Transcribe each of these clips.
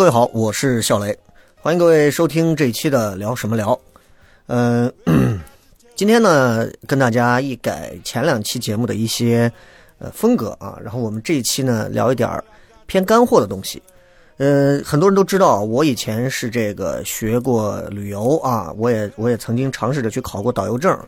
各位好，我是笑雷，欢迎各位收听这一期的聊什么聊。嗯、今天呢跟大家一改前两期节目的一些呃风格啊，然后我们这一期呢聊一点儿偏干货的东西。呃，很多人都知道，我以前是这个学过旅游啊，我也我也曾经尝试着去考过导游证，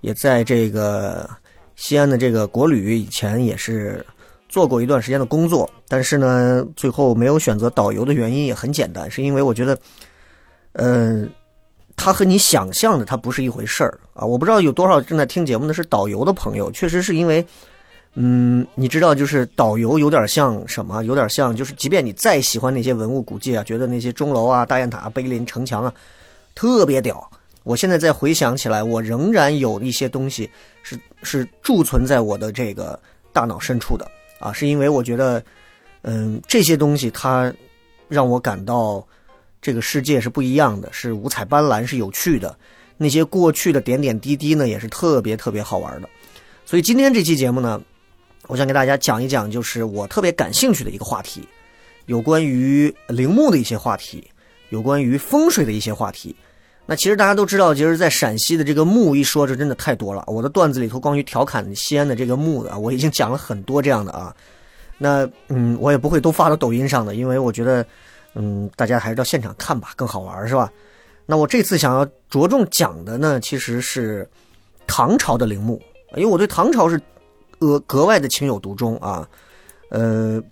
也在这个西安的这个国旅以前也是做过一段时间的工作，但是呢，最后没有选择导游的原因也很简单，是因为我觉得，嗯、它和你想象的它不是一回事儿啊！我不知道有多少正在听节目的是导游的朋友，确实是因为，嗯，你知道，就是导游有点像什么？有点像就是，即便你再喜欢那些文物古迹啊，觉得那些钟楼啊、大雁塔、碑林、城墙啊特别屌，我现在再回想起来，我仍然有一些东西是是贮存在我的这个大脑深处的啊，是因为我觉得，嗯，这些东西它让我感到这个世界是不一样的，是五彩斑斓，是有趣的。那些过去的点点滴滴呢，也是特别特别好玩的。所以今天这期节目呢，我想给大家讲一讲，就是我特别感兴趣的一个话题，有关于陵墓的一些话题，有关于风水的一些话题。那其实大家都知道，其实，在陕西的这个墓一说，这真的太多了。我的段子里头，关于调侃西安的这个墓的，我已经讲了很多这样的啊。那嗯，我也不会都发到抖音上的，因为我觉得，嗯，大家还是到现场看吧，更好玩，是吧？那我这次想要着重讲的呢，其实是唐朝的陵墓，因为我对唐朝是呃格外的情有独钟啊。呃，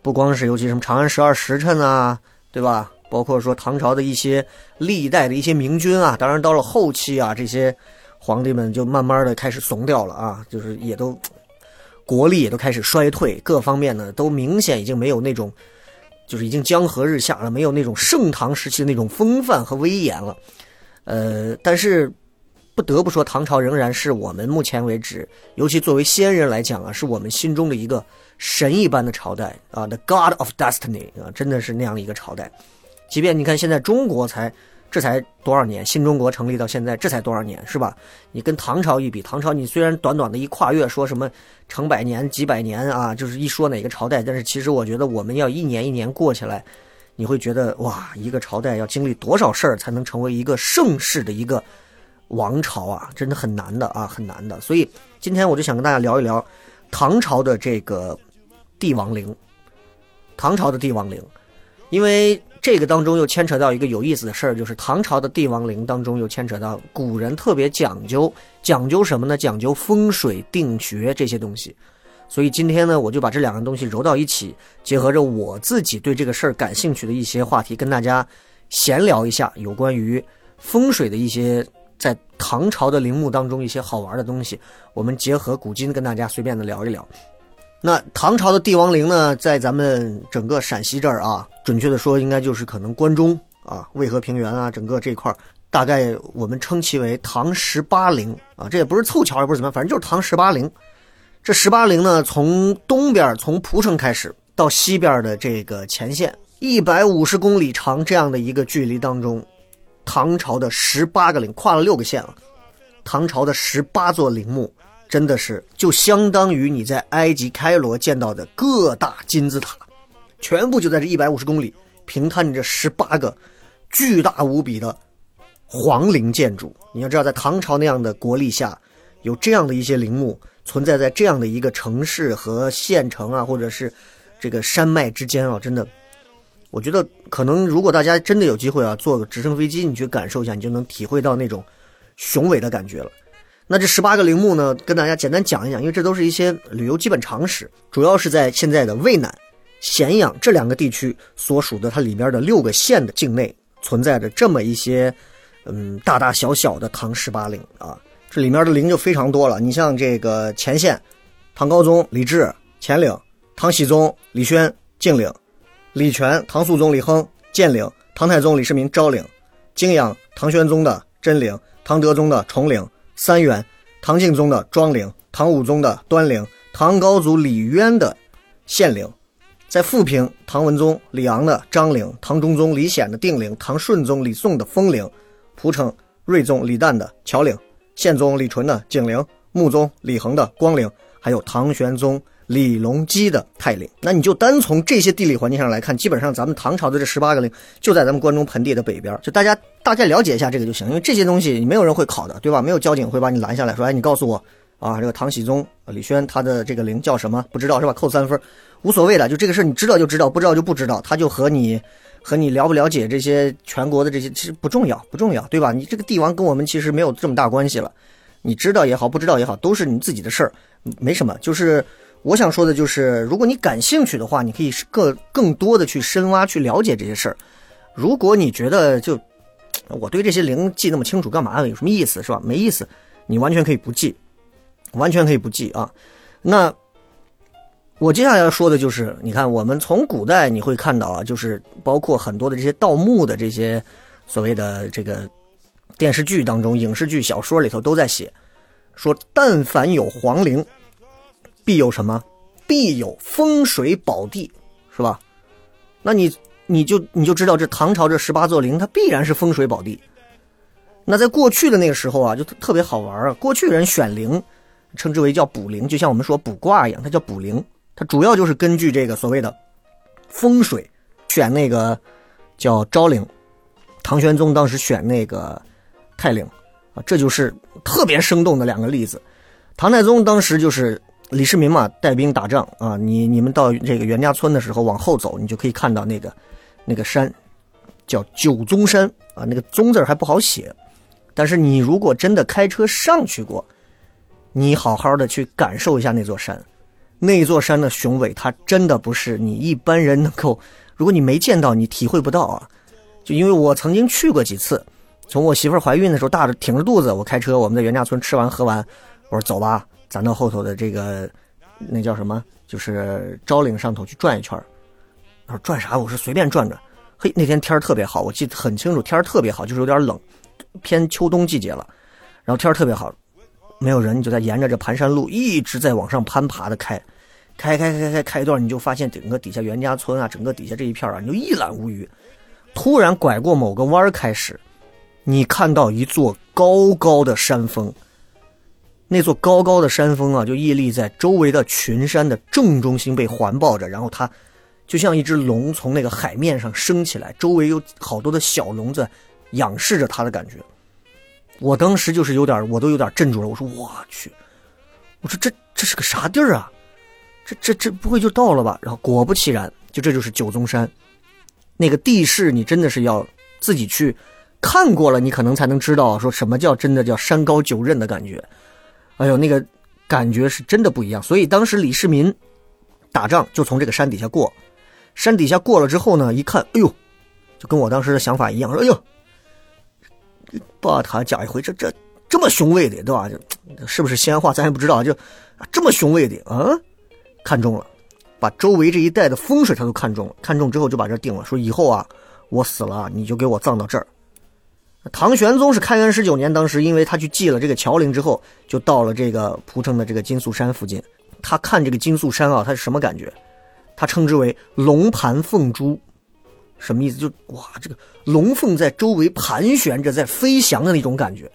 不光是尤其什么长安十二时辰啊，对吧？包括说唐朝的一些历代的一些明君啊，当然到了后期啊，这些皇帝们就慢慢的开始怂掉了啊，就是也都国力也都开始衰退，各方面呢都明显已经没有那种，就是已经江河日下了，没有那种盛唐时期的那种风范和威严了。呃，但是不得不说，唐朝仍然是我们目前为止，尤其作为先人来讲啊，是我们心中的一个神一般的朝代啊，The God of Destiny 啊，真的是那样的一个朝代。即便你看现在中国才这才多少年，新中国成立到现在这才多少年，是吧？你跟唐朝一比，唐朝你虽然短短的一跨越，说什么成百年、几百年啊，就是一说哪个朝代，但是其实我觉得我们要一年一年过起来，你会觉得哇，一个朝代要经历多少事儿才能成为一个盛世的一个王朝啊，真的很难的啊，很难的。所以今天我就想跟大家聊一聊唐朝的这个帝王陵，唐朝的帝王陵，因为这个当中又牵扯到一个有意思的事儿，就是唐朝的帝王陵当中又牵扯到古人特别讲究，讲究什么呢？讲究风水定穴这些东西。所以今天呢，我就把这两个东西揉到一起，结合着我自己对这个事儿感兴趣的一些话题，跟大家闲聊一下有关于风水的一些在唐朝的陵墓当中一些好玩的东西。我们结合古今跟大家随便的聊一聊。那唐朝的帝王陵呢，在咱们整个陕西这儿啊，准确的说，应该就是可能关中啊、渭河平原啊，整个这块儿，大概我们称其为唐十八陵啊，这也不是凑巧，也不是怎么样，反正就是唐十八陵。这十八陵呢，从东边从蒲城开始到西边的这个前线，一百五十公里长这样的一个距离当中，唐朝的十八个陵跨了六个县了，唐朝的十八座陵墓。真的是就相当于你在埃及开罗见到的各大金字塔，全部就在这一百五十公里平摊着十八个巨大无比的皇陵建筑。你要知道，在唐朝那样的国力下，有这样的一些陵墓存在在这样的一个城市和县城啊，或者是这个山脉之间啊，真的，我觉得可能如果大家真的有机会啊，坐个直升飞机，你去感受一下，你就能体会到那种雄伟的感觉了。那这十八个陵墓呢，跟大家简单讲一讲，因为这都是一些旅游基本常识，主要是在现在的渭南、咸阳这两个地区所属的它里面的六个县的境内存在着这么一些嗯，大大小小的唐十八陵啊，这里面的陵就非常多了。你像这个乾县，唐高宗李治乾陵，唐僖宗李轩敬陵，李全唐肃宗李亨建陵，唐太宗李世民昭陵，泾阳唐玄宗的真陵，唐德宗的崇陵，三原唐敬宗的庄陵，唐武宗的端陵，唐高祖李渊的献陵。在富平，唐文宗李昂的张陵，唐中宗李显的定陵，唐顺宗李诵的封陵，蒲城睿宗李旦的乔陵，宪宗李纯的景陵，穆宗李恒的光陵，还有唐玄宗李隆基的泰陵。那你就单从这些地理环境上来看，基本上咱们唐朝的这十八个陵就在咱们关中盆地的北边，就大家大概了解一下这个就行，因为这些东西没有人会考的，对吧？没有交警会把你拦下来说，哎，你告诉我啊，这个唐僖宗李轩他的这个陵叫什么？不知道是吧？扣三分。无所谓的，就这个事你知道就知道，不知道就不知道。他就和你，和你了不了解这些全国的这些，其实不重要，不重要，对吧？你这个帝王跟我们其实没有这么大关系了。你知道也好，不知道也好，都是你自己的事儿，没什么。就是我想说的，就是如果你感兴趣的话，你可以更更多的去深挖去了解这些事儿。如果你觉得就我对这些灵记那么清楚干嘛？有什么意思是吧？没意思，你完全可以不记，完全可以不记啊。那。我接下来要说的就是，你看，我们从古代你会看到啊，就是包括很多的这些盗墓的这些所谓的这个电视剧当中、影视剧、小说里头都在写，说但凡有皇陵，必有什么？必有风水宝地，是吧？那你你就你就知道，这唐朝这十八座陵，它必然是风水宝地。那在过去的那个时候啊，就特别好玩啊。过去人选陵，称之为叫卜灵，就像我们说卜卦一样，它叫卜灵。它主要就是根据这个所谓的风水选那个叫昭陵，唐玄宗当时选那个泰陵啊，这就是特别生动的两个例子。唐太宗当时就是李世民嘛，带兵打仗啊，你你们到这个袁家村的时候往后走，你就可以看到那个那个山叫九宗山啊，那个宗字还不好写，但是你如果真的开车上去过，你好好的去感受一下那座山。那座山的雄伟，它真的不是你一般人能够。如果你没见到，你体会不到啊。就因为我曾经去过几次，从我媳妇怀孕的时候，大着挺着肚子，我开车，我们在袁家村吃完喝完，我说走吧，咱到后头的这个那叫什么，就是昭陵上头去转一圈他说转啥？我说随便转转。嘿，那天天特别好，我记得很清楚，天特别好，就是有点冷，偏秋冬季节了，然后天特别好。没有人，你就在沿着这盘山路一直在往上攀爬的开，开开开开开一段，你就发现整个底下袁家村啊，整个底下这一片啊，你就一览无余。突然拐过某个弯儿开始，你看到一座高高的山峰。那座高高的山峰啊，就屹立在周围的群山的正中心，被环抱着，然后它就像一只龙从那个海面上升起来，周围有好多的小龙在仰视着它的感觉。我当时就是有点，我都有点镇住了。我说我去，我说这这是个啥地儿啊？这这这不会就到了吧？然后果不其然，就这就是九宗山。那个地势你真的是要自己去看过了，你可能才能知道说什么叫真的叫山高九仞的感觉。哎呦，那个感觉是真的不一样。所以当时李世民打仗就从这个山底下过，山底下过了之后呢，一看，哎呦，就跟我当时的想法一样，说哎呦。把他讲一回，这这这么雄伟的，对吧？是不是西安话，咱也不知道。就这么雄伟的，嗯，看中了，把周围这一带的风水他都看中了。看中之后就把这定了，说以后啊，我死了你就给我葬到这儿。唐玄宗是开元十九年，当时因为他去祭了这个乔陵之后，就到了这个蒲城的这个金粟山附近。他看这个金粟山啊，他是什么感觉？他称之为龙盘凤珠。什么意思？就哇，这个龙凤在周围盘旋着，在飞翔的那种感觉。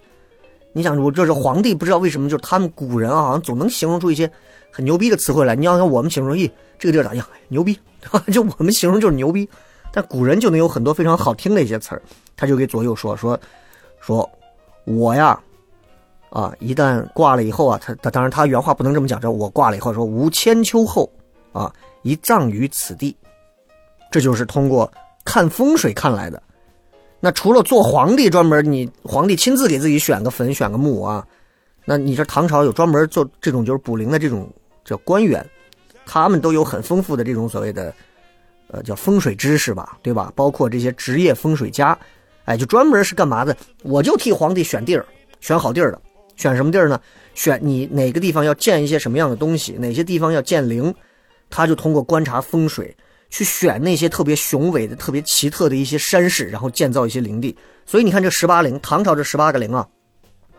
你想，我这是皇帝，不知道为什么，就是他们古人啊，好像总能形容出一些很牛逼的词汇来。你要看我们形容，咦，这个地儿咋样？牛逼，就我们形容就是牛逼，但古人就能有很多非常好听的一些词儿。他就给左右说说说，我呀，啊，一旦挂了以后啊，他他当然他原话不能这么讲，说我挂了以后说，吾千秋后啊，一葬于此地，这就是通过。看风水看来的，那除了做皇帝专门，你皇帝亲自给自己选个坟、选个墓啊，那你这唐朝有专门做这种就是卜灵的这种叫官员，他们都有很丰富的这种所谓的，呃，叫风水知识吧，对吧？包括这些职业风水家，哎，就专门是干嘛的？我就替皇帝选地儿，选好地儿的。选什么地儿呢？选你哪个地方要建一些什么样的东西，哪些地方要建陵，他就通过观察风水去选那些特别雄伟的、特别奇特的一些山势，然后建造一些陵地。所以你看这十八陵，唐朝这十八个陵啊，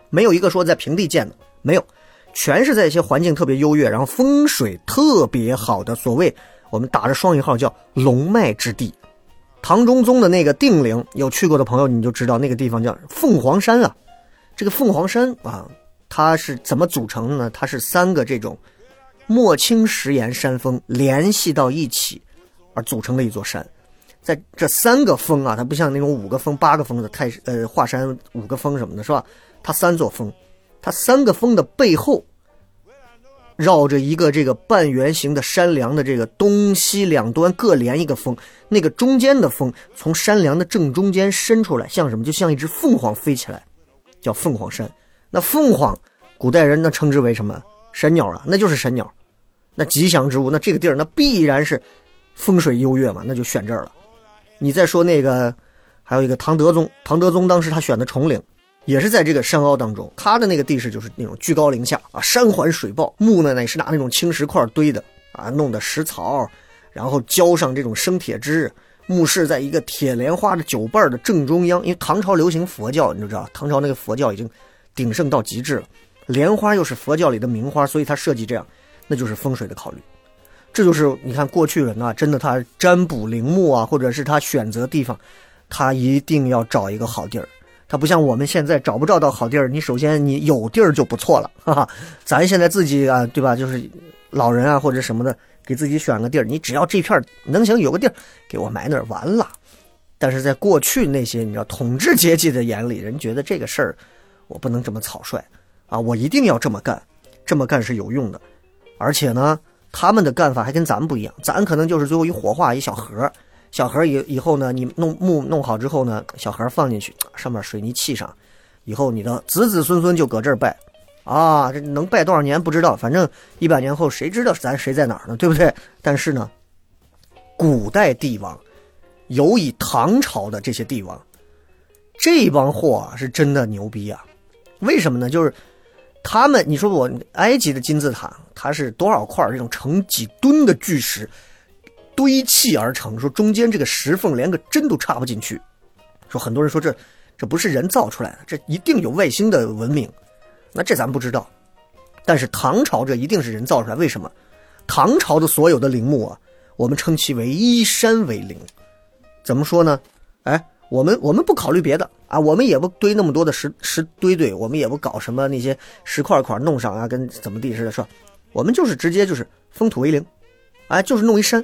没有一个说在平地建的，没有，全是在一些环境特别优越，然后风水特别好的，所谓我们打着双引号叫龙脉之地。唐中宗的那个定陵，有去过的朋友你就知道那个地方叫凤凰山啊。这个凤凰山啊，它是怎么组成的呢？它是三个这种墨青石岩山峰联系到一起而组成的一座山。在这三个峰啊，它不像那种五个峰、八个峰的泰呃华山五个峰什么的，是吧？它三座峰，它三个峰的背后。绕着一个这个半圆形的山梁的这个东西两端各连一个峰，那个中间的峰从山梁的正中间伸出来，像什么？就像一只凤凰飞起来，叫凤凰山。那凤凰，古代人那称之为什么？神鸟啊，那就是神鸟，那吉祥之物。那这个地儿那必然是风水优越嘛，那就选这儿了。你再说那个，还有一个唐德宗，唐德宗当时他选的崇陵。也是在这个山坳当中，他的那个地势就是那种居高临下啊，山环水抱，木呢也是拿那种青石块堆的啊，弄的石槽，然后浇上这种生铁汁，墓室在一个铁莲花的酒瓣的正中央，因为唐朝流行佛教，你就知道唐朝那个佛教已经鼎盛到极致了，莲花又是佛教里的名花，所以他设计这样，那就是风水的考虑。这就是你看过去人啊，真的他占卜陵墓啊，或者是他选择地方，他一定要找一个好地儿。他不像我们现在找不着到好地儿，你首先你有地儿就不错了，哈哈。咱现在自己啊，对吧？就是老人啊或者什么的，给自己选个地儿，你只要这片能行，有个地儿给我埋那儿完了。但是在过去那些你知道统治阶级的眼里，人觉得这个事儿我不能这么草率啊，我一定要这么干，这么干是有用的。而且呢，他们的干法还跟咱们不一样，咱可能就是最后一火化一小盒。小盒以以后呢，你弄木弄好之后呢，小盒放进去，上面水泥砌上，以后你的子子孙孙就搁这儿拜，啊，这能拜多少年不知道，反正一百年后谁知道咱谁在哪儿呢，对不对？但是呢，古代帝王，尤以唐朝的这些帝王，这帮货啊是真的牛逼啊！为什么呢？就是他们，你说我埃及的金字塔，它是多少块这种成几吨的巨石？堆砌而成，说中间这个石缝连个针都插不进去，说很多人说这这不是人造出来的，这一定有外星的文明，那这咱不知道，但是唐朝这一定是人造出来，为什么？唐朝的所有的陵墓啊，我们称其为依山为陵，怎么说呢？哎，我们我们不考虑别的啊，我们也不堆那么多的石石堆堆，我们也不搞什么那些石块块弄上啊，跟怎么地似的，是吧？我们就是直接就是封土为陵，哎，就是弄一山。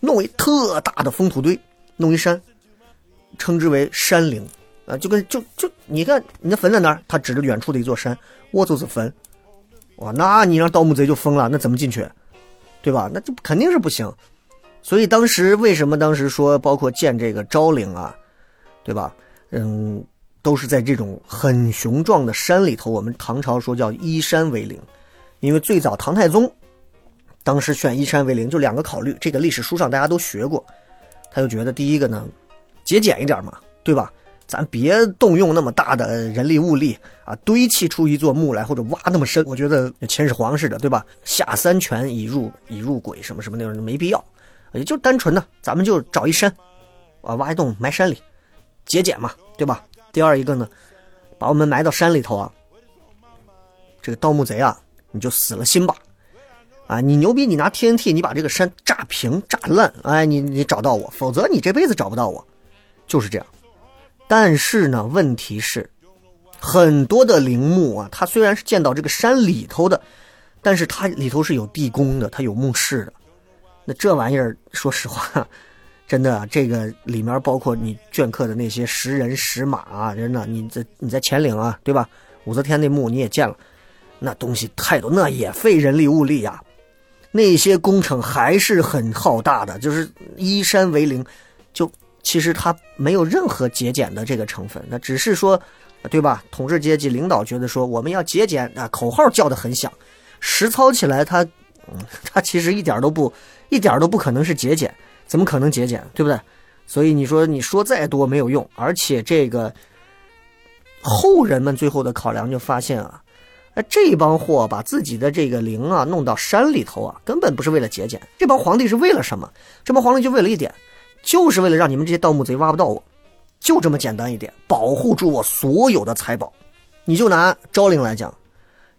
弄一特大的封土堆，弄一山，称之为山陵，啊，就跟就就你看你的坟在哪儿？他指着远处的一座山，我就是坟，哇，那你让盗墓贼就疯了，那怎么进去？对吧？那就肯定是不行。所以当时为什么当时说包括建这个昭陵啊，对吧？嗯，都是在这种很雄壮的山里头。我们唐朝说叫依山为陵，因为最早唐太宗。当时选依山为陵，就两个考虑。这个历史书上大家都学过，他就觉得第一个呢，节俭一点嘛，对吧？咱别动用那么大的人力物力啊，堆砌出一座墓来，或者挖那么深，我觉得秦始皇似的，对吧？下三泉以入以入鬼什么什么那种没必要，也就单纯的，咱们就找一山，啊，挖一洞埋山里，节俭嘛，对吧？第二一个呢，把我们埋到山里头啊，这个盗墓贼啊，你就死了心吧。啊，你牛逼！你拿 TNT，你把这个山炸平、炸烂，哎，你你找到我，否则你这辈子找不到我，就是这样。但是呢，问题是，很多的陵墓啊，它虽然是建到这个山里头的，但是它里头是有地宫的，它有墓室的。那这玩意儿，说实话，真的，这个里面包括你镌刻的那些石人、石马啊，真的，你在你在乾陵啊，对吧？武则天那墓你也见了，那东西太多，那也费人力物力呀。那些工程还是很浩大的，就是依山为陵，就其实它没有任何节俭的这个成分，那只是说，对吧？统治阶级领导觉得说我们要节俭啊，口号叫的很响，实操起来它，它其实一点都不，一点都不可能是节俭，怎么可能节俭，对不对？所以你说你说再多没有用，而且这个后人们最后的考量就发现啊，哎，这帮货把自己的这个陵啊弄到山里头啊，根本不是为了节俭。这帮皇帝是为了什么？这帮皇帝就为了一点，就是为了让你们这些盗墓贼挖不到我，就这么简单一点，保护住我所有的财宝。你就拿昭陵来讲，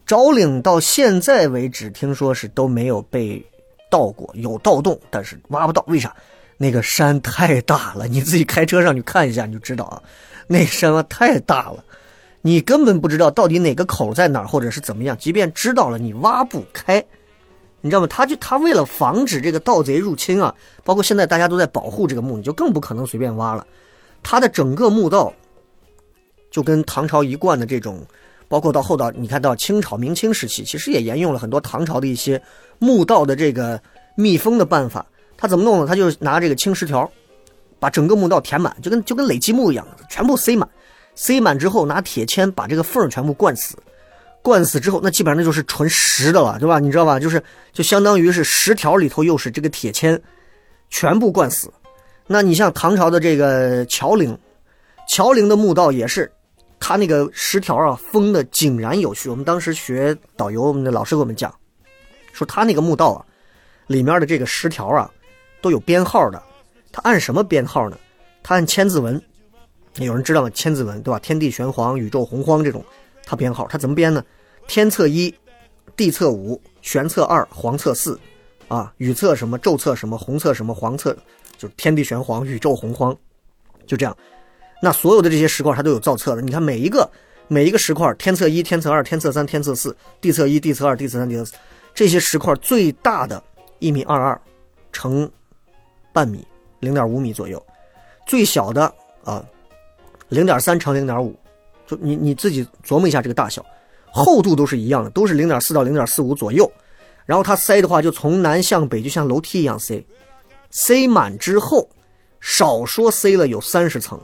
昭陵到现在为止，听说是都没有被盗过，有盗洞，但是挖不到，为啥？那个山太大了，你自己开车上去看一下，你就知道啊，那山啊太大了，你根本不知道到底哪个口在哪儿，或者是怎么样。即便知道了，你挖不开，你知道吗？他就他为了防止这个盗贼入侵啊，包括现在大家都在保护这个墓，你就更不可能随便挖了。他的整个墓道就跟唐朝一贯的这种，包括到后到你看到清朝、明清时期，其实也沿用了很多唐朝的一些墓道的这个密封的办法。他怎么弄呢？他就拿这个青石条，把整个墓道填满，就跟就跟垒积木一样，全部塞满。塞满之后，拿铁签把这个缝全部灌死。灌死之后，那基本上那就是纯实的了，对吧？你知道吧？就是就相当于是石条里头又是这个铁签，全部灌死。那你像唐朝的这个乔陵，乔陵的墓道也是，他那个石条啊封的井然有序。我们当时学导游，我们的老师给我们讲，说他那个墓道啊，里面的这个石条啊。都有编号的，他按什么编号呢？他按千字文，有人知道吗？千字文对吧？天地玄黄，宇宙洪荒这种，他编号，他怎么编呢？天测一，地测五，玄测二，黄测四，啊，宇测什么，宙测什么，洪测什么，黄测，就是天地玄黄，宇宙洪荒，就这样。那所有的这些石块，它都有造册的。你看每一个每一个石块，天测一，天测二，天测三，天测四，地测一，地测二，地测三，地测四，这些石块最大的一米二二，乘。半米，零点五米左右，最小的啊，零点三乘零点五，就你你自己琢磨一下这个大小，厚度都是一样的，都是零点四到零点四五左右。然后它塞的话，就从南向北，就像楼梯一样塞，塞满之后，少说塞了有三十层，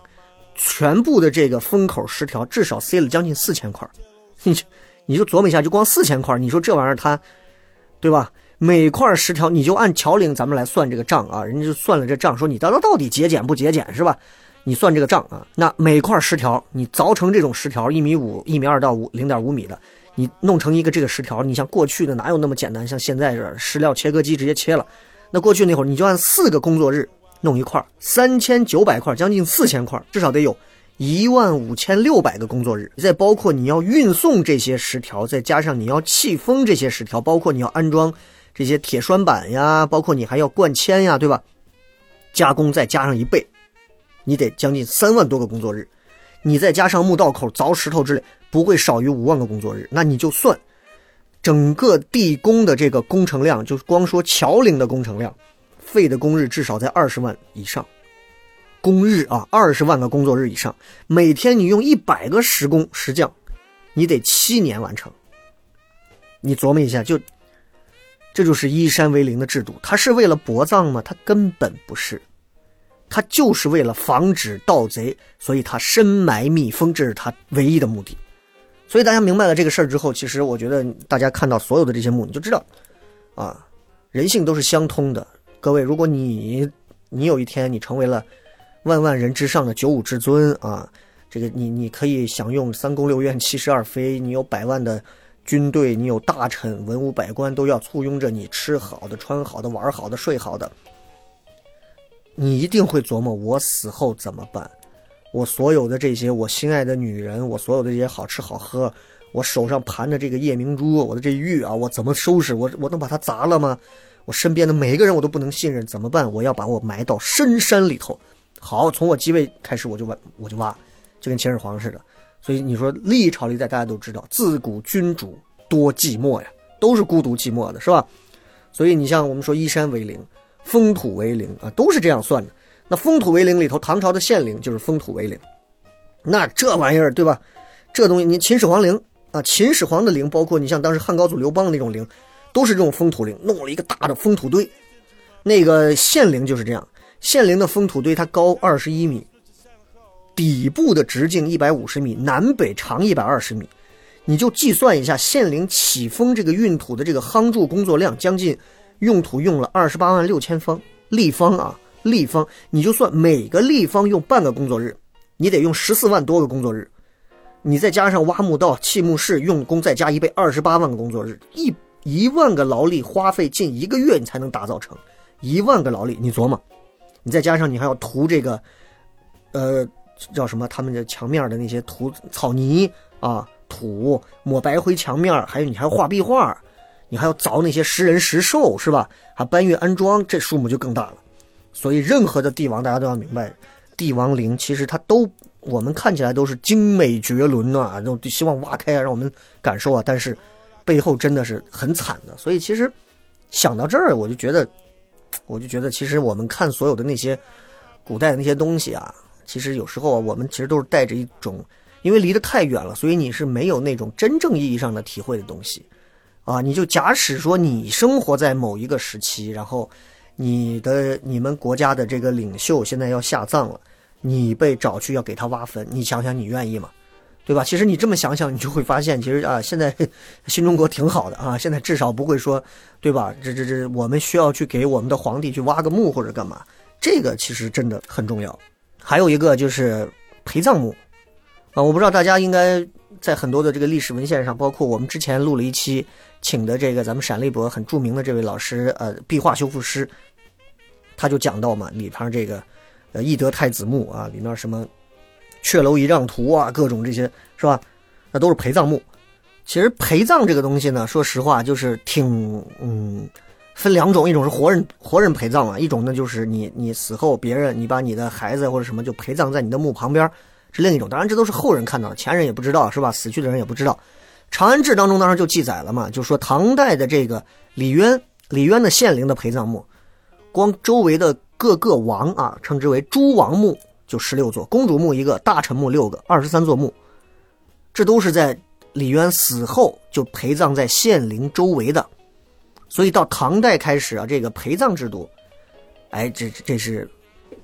全部的这个封口石条至少塞了将近四千块，你你就琢磨一下，就光四千块，你说这玩意儿它，对吧？每块石条，你就按桥龄咱们来算这个账啊，人家就算了这账，说你到到底节俭不节俭是吧？你算这个账啊，那每块石条你凿成这种石条，一米五、一米二到五零点五米的，你弄成一个这个石条，你像过去的哪有那么简单？像现在这石料切割机直接切了，那过去那会儿你就按四个工作日弄一块，三千九百块，将近四千块，至少得有一万五千六百个工作日，再包括你要运送这些石条，再加上你要气封这些石条，包括你要安装。这些铁栓板呀，包括你还要灌铅呀，对吧？加工再加上一倍，你得将近三万多个工作日。你再加上墓道口凿石头之类，不会少于五万个工作日。那你就算整个地宫的这个工程量，就光说桥陵的工程量，费的工日至少在二十万以上。工日啊，二十万个工作日以上，每天你用一百个石工石匠，你得七年完成。你琢磨一下，就。这就是依山为陵的制度，它是为了薄葬吗？它根本不是，它就是为了防止盗贼，所以它深埋密封，这是它唯一的目的。所以大家明白了这个事儿之后，其实我觉得大家看到所有的这些墓，你就知道，啊，人性都是相通的。各位，如果你你有一天你成为了万万人之上的九五至尊啊，这个你你可以享用三宫六院七十二妃，你有百万的。军队，你有大臣、文武百官都要簇拥着你，吃好的、穿好的、玩好的、睡好的。你一定会琢磨：我死后怎么办？我所有的这些，我心爱的女人，我所有的这些好吃好喝，我手上盘的这个夜明珠，我的这玉啊，我怎么收拾？我我能把它砸了吗？我身边的每一个人我都不能信任，怎么办？我要把我埋到深山里头。好，从我继位开始，我就挖，我就挖，就跟秦始皇似的。所以你说历朝历代大家都知道，自古君主多寂寞呀，都是孤独寂寞的，是吧？所以你像我们说依山为陵，封土为陵啊，都是这样算的。那封土为陵里头，唐朝的县陵就是封土为陵。那这玩意儿对吧？这东西你秦始皇陵啊，秦始皇的陵，包括你像当时汉高祖刘邦那种陵，都是这种封土陵，弄了一个大的封土堆。那个县陵就是这样，县陵的封土堆它高二十一米。底部的直径一百五十米，南北长一百二十米，你就计算一下县陵起封这个运土的这个夯筑工作量，将近用土用了二十八万六千方立方啊，立方，你就算每个立方用半个工作日，你得用十四万多个工作日，你再加上挖墓道、砌墓室用工再加一倍，二十八万个工作日，一一万个劳力花费近一个月，你才能打造成一万个劳力，你琢磨，你再加上你还要涂这个，呃，叫什么？他们的墙面的那些涂草泥啊、土抹白灰墙面，还有你还要画壁画。你还要凿那些石人石兽是吧？还搬运安装，这数目就更大了。所以任何的帝王，大家都要明白，帝王陵其实它都我们看起来都是精美绝伦啊，都希望挖开啊让我们感受啊。但是背后真的是很惨的。所以其实想到这儿，我就觉得，我就觉得其实我们看所有的那些古代的那些东西啊，其实有时候啊我们其实都是带着一种，因为离得太远了，所以你是没有那种真正意义上的体会的东西。啊，你就假使说你生活在某一个时期，然后你的你们国家的这个领袖现在要下葬了，你被找去要给他挖坟，你想想你愿意吗？对吧？其实你这么想想，你就会发现，其实啊，现在 新中国挺好的啊，现在至少不会说，对吧？这这这，我们需要去给我们的皇帝去挖个墓或者干嘛，这个其实真的很重要。还有一个就是陪葬墓啊，我不知道大家应该在很多的这个历史文献上，包括我们之前录了一期。请的这个咱们陕历博很著名的这位老师，呃，壁画修复师，他就讲到嘛，里边这个，呃，懿德太子墓啊，里面什么阙楼仪让图啊，各种这些是吧？那都是陪葬墓。其实陪葬这个东西呢，说实话就是挺，嗯，分两种，一种是活人活人陪葬啊，一种呢就是你你死后别人你把你的孩子或者什么就陪葬在你的墓旁边，是另一种。当然这都是后人看到的，前人也不知道是吧？死去的人也不知道。《长安志》当中当时就记载了嘛，就说唐代的这个李渊，李渊的县陵的陪葬墓，光周围的各个王啊，称之为诸王墓，就十六座，公主墓一个，大臣墓六个，二十三座墓，这都是在李渊死后就陪葬在县陵周围的。所以到唐代开始啊，这个陪葬制度，哎，这这是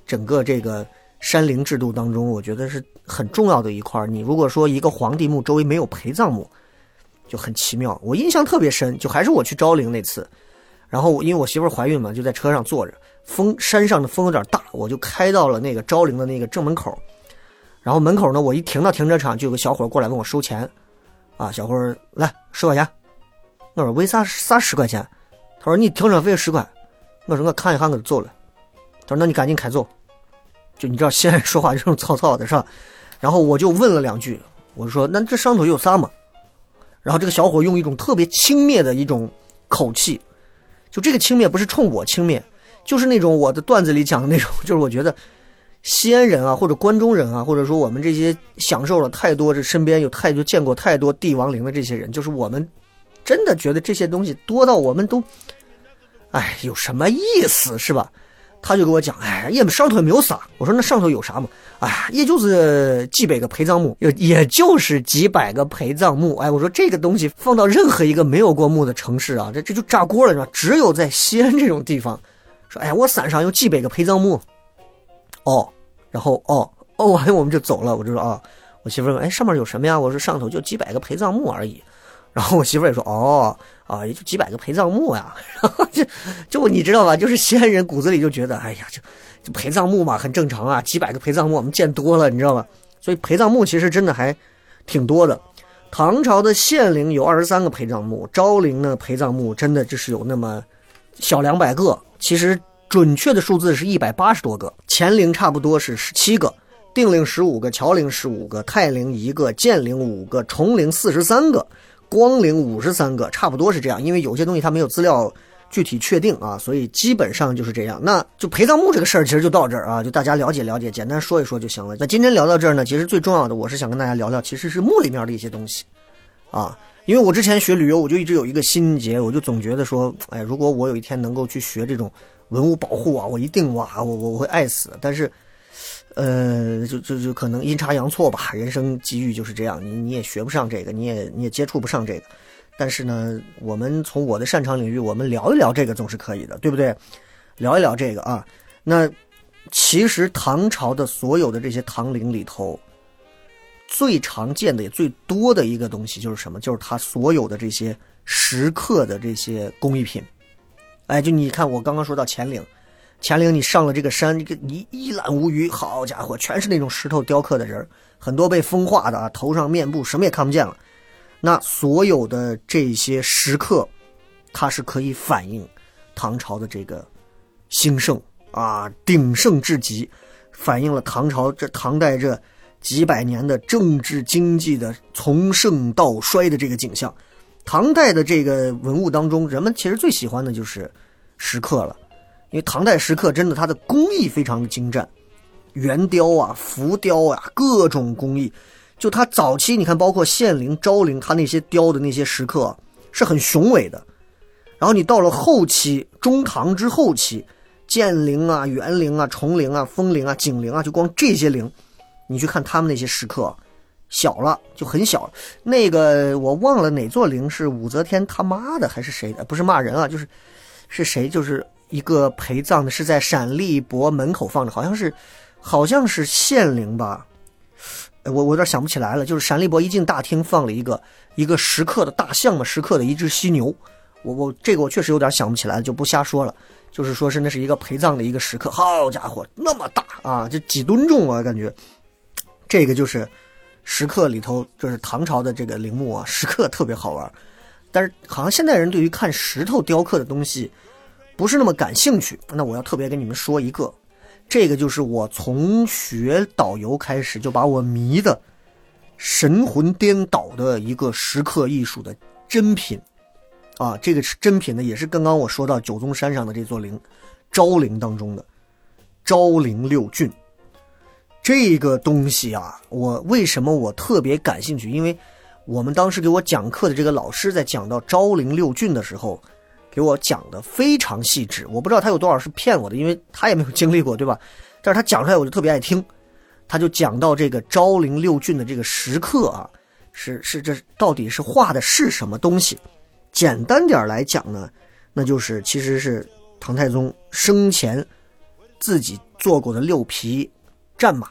整个这个山陵制度当中，我觉得是很重要的一块你如果说一个皇帝墓周围没有陪葬墓，就很奇妙，我印象特别深，就还是我去昭陵那次，然后因为我媳妇怀孕嘛，就在车上坐着，风山上的风有点大，我就开到了那个昭陵的那个正门口，然后门口呢，我一停到停车场，就有个小伙过来问我收钱，啊，小伙来十块钱，我说为啥啥十块钱？他说你停车费十块，我说我看一下我就走了，他说那你赶紧开走，就你知道西安人说话这种草草的是吧？然后我就问了两句，我说那这上头有啥嘛？然后这个小伙用一种特别轻蔑的一种口气，就这个轻蔑不是冲我轻蔑，就是那种我的段子里讲的那种，就是我觉得西安人啊，或者关中人啊，或者说我们这些享受了太多，这身边有太多见过太多帝王陵的这些人，就是我们真的觉得这些东西多到我们都，哎，有什么意思是吧？他就给我讲，哎，也上头也没有啥。我说那上头有啥嘛？哎，也就是几百个陪葬墓，也也就是几百个陪葬墓。哎，我说这个东西放到任何一个没有过墓的城市啊，这这就炸锅了，是吧？只有在西安这种地方，说，哎，我山上有几百个陪葬墓。哦，然后哦哦，完我们就走了。我就说啊，我媳妇问，哎，上面有什么呀？我说上头就几百个陪葬墓而已。然后我媳妇也说，哦。啊，也就几百个陪葬墓呀，然后就就你知道吧，就是西安人骨子里就觉得，哎呀，就就陪葬墓嘛，很正常啊，几百个陪葬墓我们见多了，你知道吧？所以陪葬墓其实真的还挺多的。唐朝的县陵有二十三个陪葬墓，昭陵的陪葬墓真的就是有那么小两百个，其实准确的数字是一百八十多个。乾陵差不多是十七个，定陵十五个，乔陵十五个，泰陵一个，建陵五个，崇陵四十三个。光陵五十三个，差不多是这样，因为有些东西它没有资料具体确定啊，所以基本上就是这样。那就陪葬墓这个事儿，其实就到这儿啊，就大家了解了解，简单说一说就行了。那今天聊到这儿呢，其实最重要的，我是想跟大家聊聊，其实是墓里面的一些东西啊。因为我之前学旅游，我就一直有一个心结，我就总觉得说，哎，如果我有一天能够去学这种文物保护啊，我一定哇，我我我会爱死。但是。呃，就就就可能阴差阳错吧，人生机遇就是这样，你你也学不上这个，你也你也接触不上这个。但是呢，我们从我的擅长领域，我们聊一聊这个总是可以的，对不对？聊一聊这个啊。那其实唐朝的所有的这些唐陵里头，最常见的也最多的一个东西就是什么？就是它所有的这些石刻的这些工艺品。哎，就你看，我刚刚说到乾陵。乾陵你上了这个山，这个一一览无余，好家伙，全是那种石头雕刻的人，很多被风化的啊，头上面部什么也看不见了。那所有的这些石刻，它是可以反映唐朝的这个兴盛啊，鼎盛至极，反映了唐朝这唐代这几百年的政治经济的从盛到衰的这个景象。唐代的这个文物当中，人们其实最喜欢的就是石刻了，因为唐代石刻真的它的工艺非常的精湛，圆雕啊、浮雕啊，各种工艺。就它早期，你看，包括献陵、昭陵，它那些雕的那些石刻是很雄伟的。然后你到了后期，中唐之后期，建陵啊、元陵啊、崇陵啊、丰陵啊、景陵啊，就光这些陵，你去看他们那些石刻。小了就很小，那个我忘了哪座陵是武则天他妈的还是谁的？不是骂人啊，就是是谁？就是一个陪葬的，是在陕历博门口放着，好像是好像是县陵吧？我我有点想不起来了。就是陕历博一进大厅放了一个一个石刻的大象嘛，石刻的一只犀牛。我我这个我确实有点想不起来了，就不瞎说了。就是说是那是一个陪葬的一个石刻，好家伙，那么大啊，就几吨重啊，感觉这个就是。石刻里头就是唐朝的这个陵墓啊，石刻特别好玩，但是好像现代人对于看石头雕刻的东西不是那么感兴趣。那我要特别跟你们说一个，这个就是我从学导游开始就把我迷的神魂颠倒的一个石刻艺术的珍品啊，这个是珍品呢，也是刚刚我说到九宗山上的这座陵，昭陵当中的昭陵六骏。这个东西啊，我为什么我特别感兴趣？因为我们当时给我讲课的这个老师在讲到昭陵六骏的时候，给我讲的非常细致。我不知道他有多少是骗我的，因为他也没有经历过，对吧？但是他讲出来我就特别爱听。他就讲到这个昭陵六骏的这个石刻啊，是是这到底是画的是什么东西？简单点来讲呢，那就是其实是唐太宗生前自己做过的六匹。战马，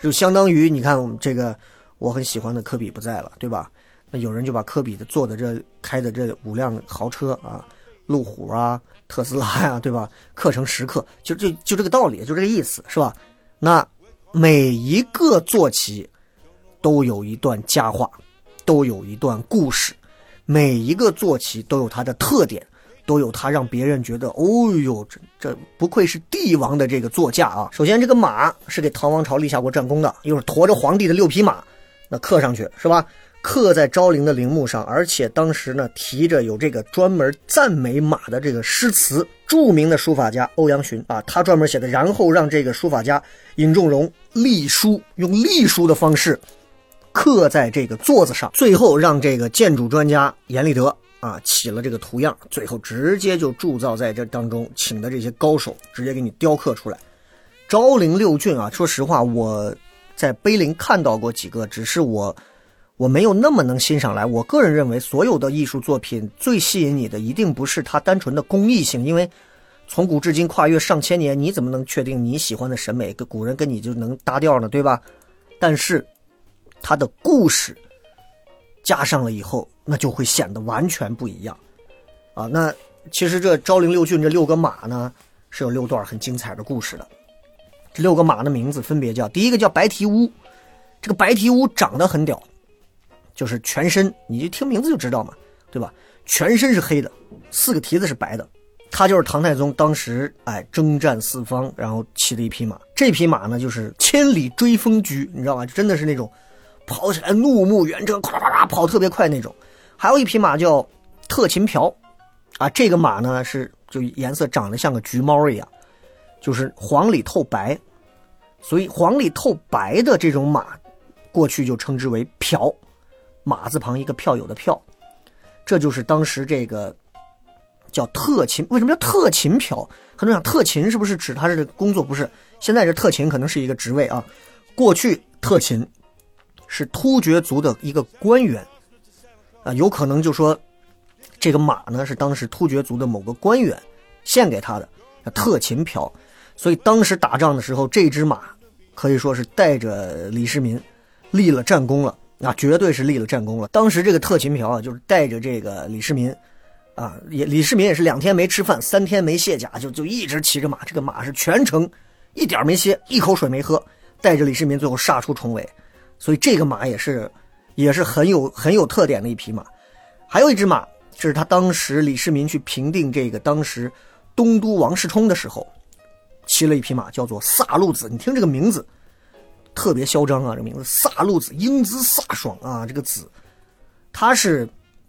就相当于你看我们这个我很喜欢的科比不在了，对吧？那有人就把科比的坐的这开的这五辆豪车啊，路虎啊、特斯拉呀，对吧？刻成石刻，就就就这个道理，就这个意思，是吧？那每一个坐骑都有一段佳话，都有一段故事，每一个坐骑都有它的特点。都有他让别人觉得，哦呦，这这不愧是帝王的这个座驾啊！首先，这个马是给唐王朝立下过战功的，又是驮着皇帝的六匹马，那刻上去是吧？刻在昭陵的陵墓上，而且当时呢提着有这个专门赞美马的这个诗词，著名的书法家欧阳询啊，他专门写的，然后让这个书法家尹仲荣隶书，用隶书的方式刻在这个座子上，最后让这个建筑专家阎立德。啊，起了这个图样，最后直接就铸造在这当中，请的这些高手直接给你雕刻出来。昭陵六骏啊，说实话，我在碑林看到过几个，只是我我没有那么能欣赏来。我个人认为，所有的艺术作品最吸引你的，一定不是它单纯的工艺性，因为从古至今跨越上千年，你怎么能确定你喜欢的审美跟古人跟你就能搭调呢？对吧？但是它的故事加上了以后。那就会显得完全不一样，啊，那其实这昭陵六骏这六个马呢，是有六段很精彩的故事的。这六个马的名字分别叫：第一个叫白蹄乌，这个白蹄乌长得很屌，就是全身，你就听名字就知道嘛，对吧？全身是黑的，四个蹄子是白的，他就是唐太宗当时哎征战四方然后骑的一匹马。这匹马呢，就是千里追风驹，你知道吧？真的是那种跑起来怒目圆睁，咵咵咵跑特别快那种。还有一匹马叫特勤瓢，啊，这个马呢是就颜色长得像个橘猫一样，就是黄里透白，所以黄里透白的这种马，过去就称之为瓢，马字旁一个票友的票，这就是当时这个叫特勤。为什么叫特勤瓢？很多人想特勤是不是指他这个工作？不是，现在这特勤可能是一个职位啊，过去特勤是突厥族的一个官员。啊，有可能就说，这个马呢是当时突厥族的某个官员献给他的，特勤瓢，所以当时打仗的时候，这只马可以说是带着李世民立了战功了，啊，绝对是立了战功了。当时这个特勤瓢啊，就是带着这个李世民啊，也李世民也是两天没吃饭，三天没卸甲，就就一直骑着马，这个马是全程一点没歇，一口水没喝，带着李世民最后杀出重围。所以这个马也是也是很有很有特点的一匹马。还有一只马，这是他当时李世民去平定这个当时东都王世充的时候，骑了一匹马，叫做飒路子。你听这个名字，特别嚣张啊！这名字飒路子，英姿飒爽啊！这个子，它是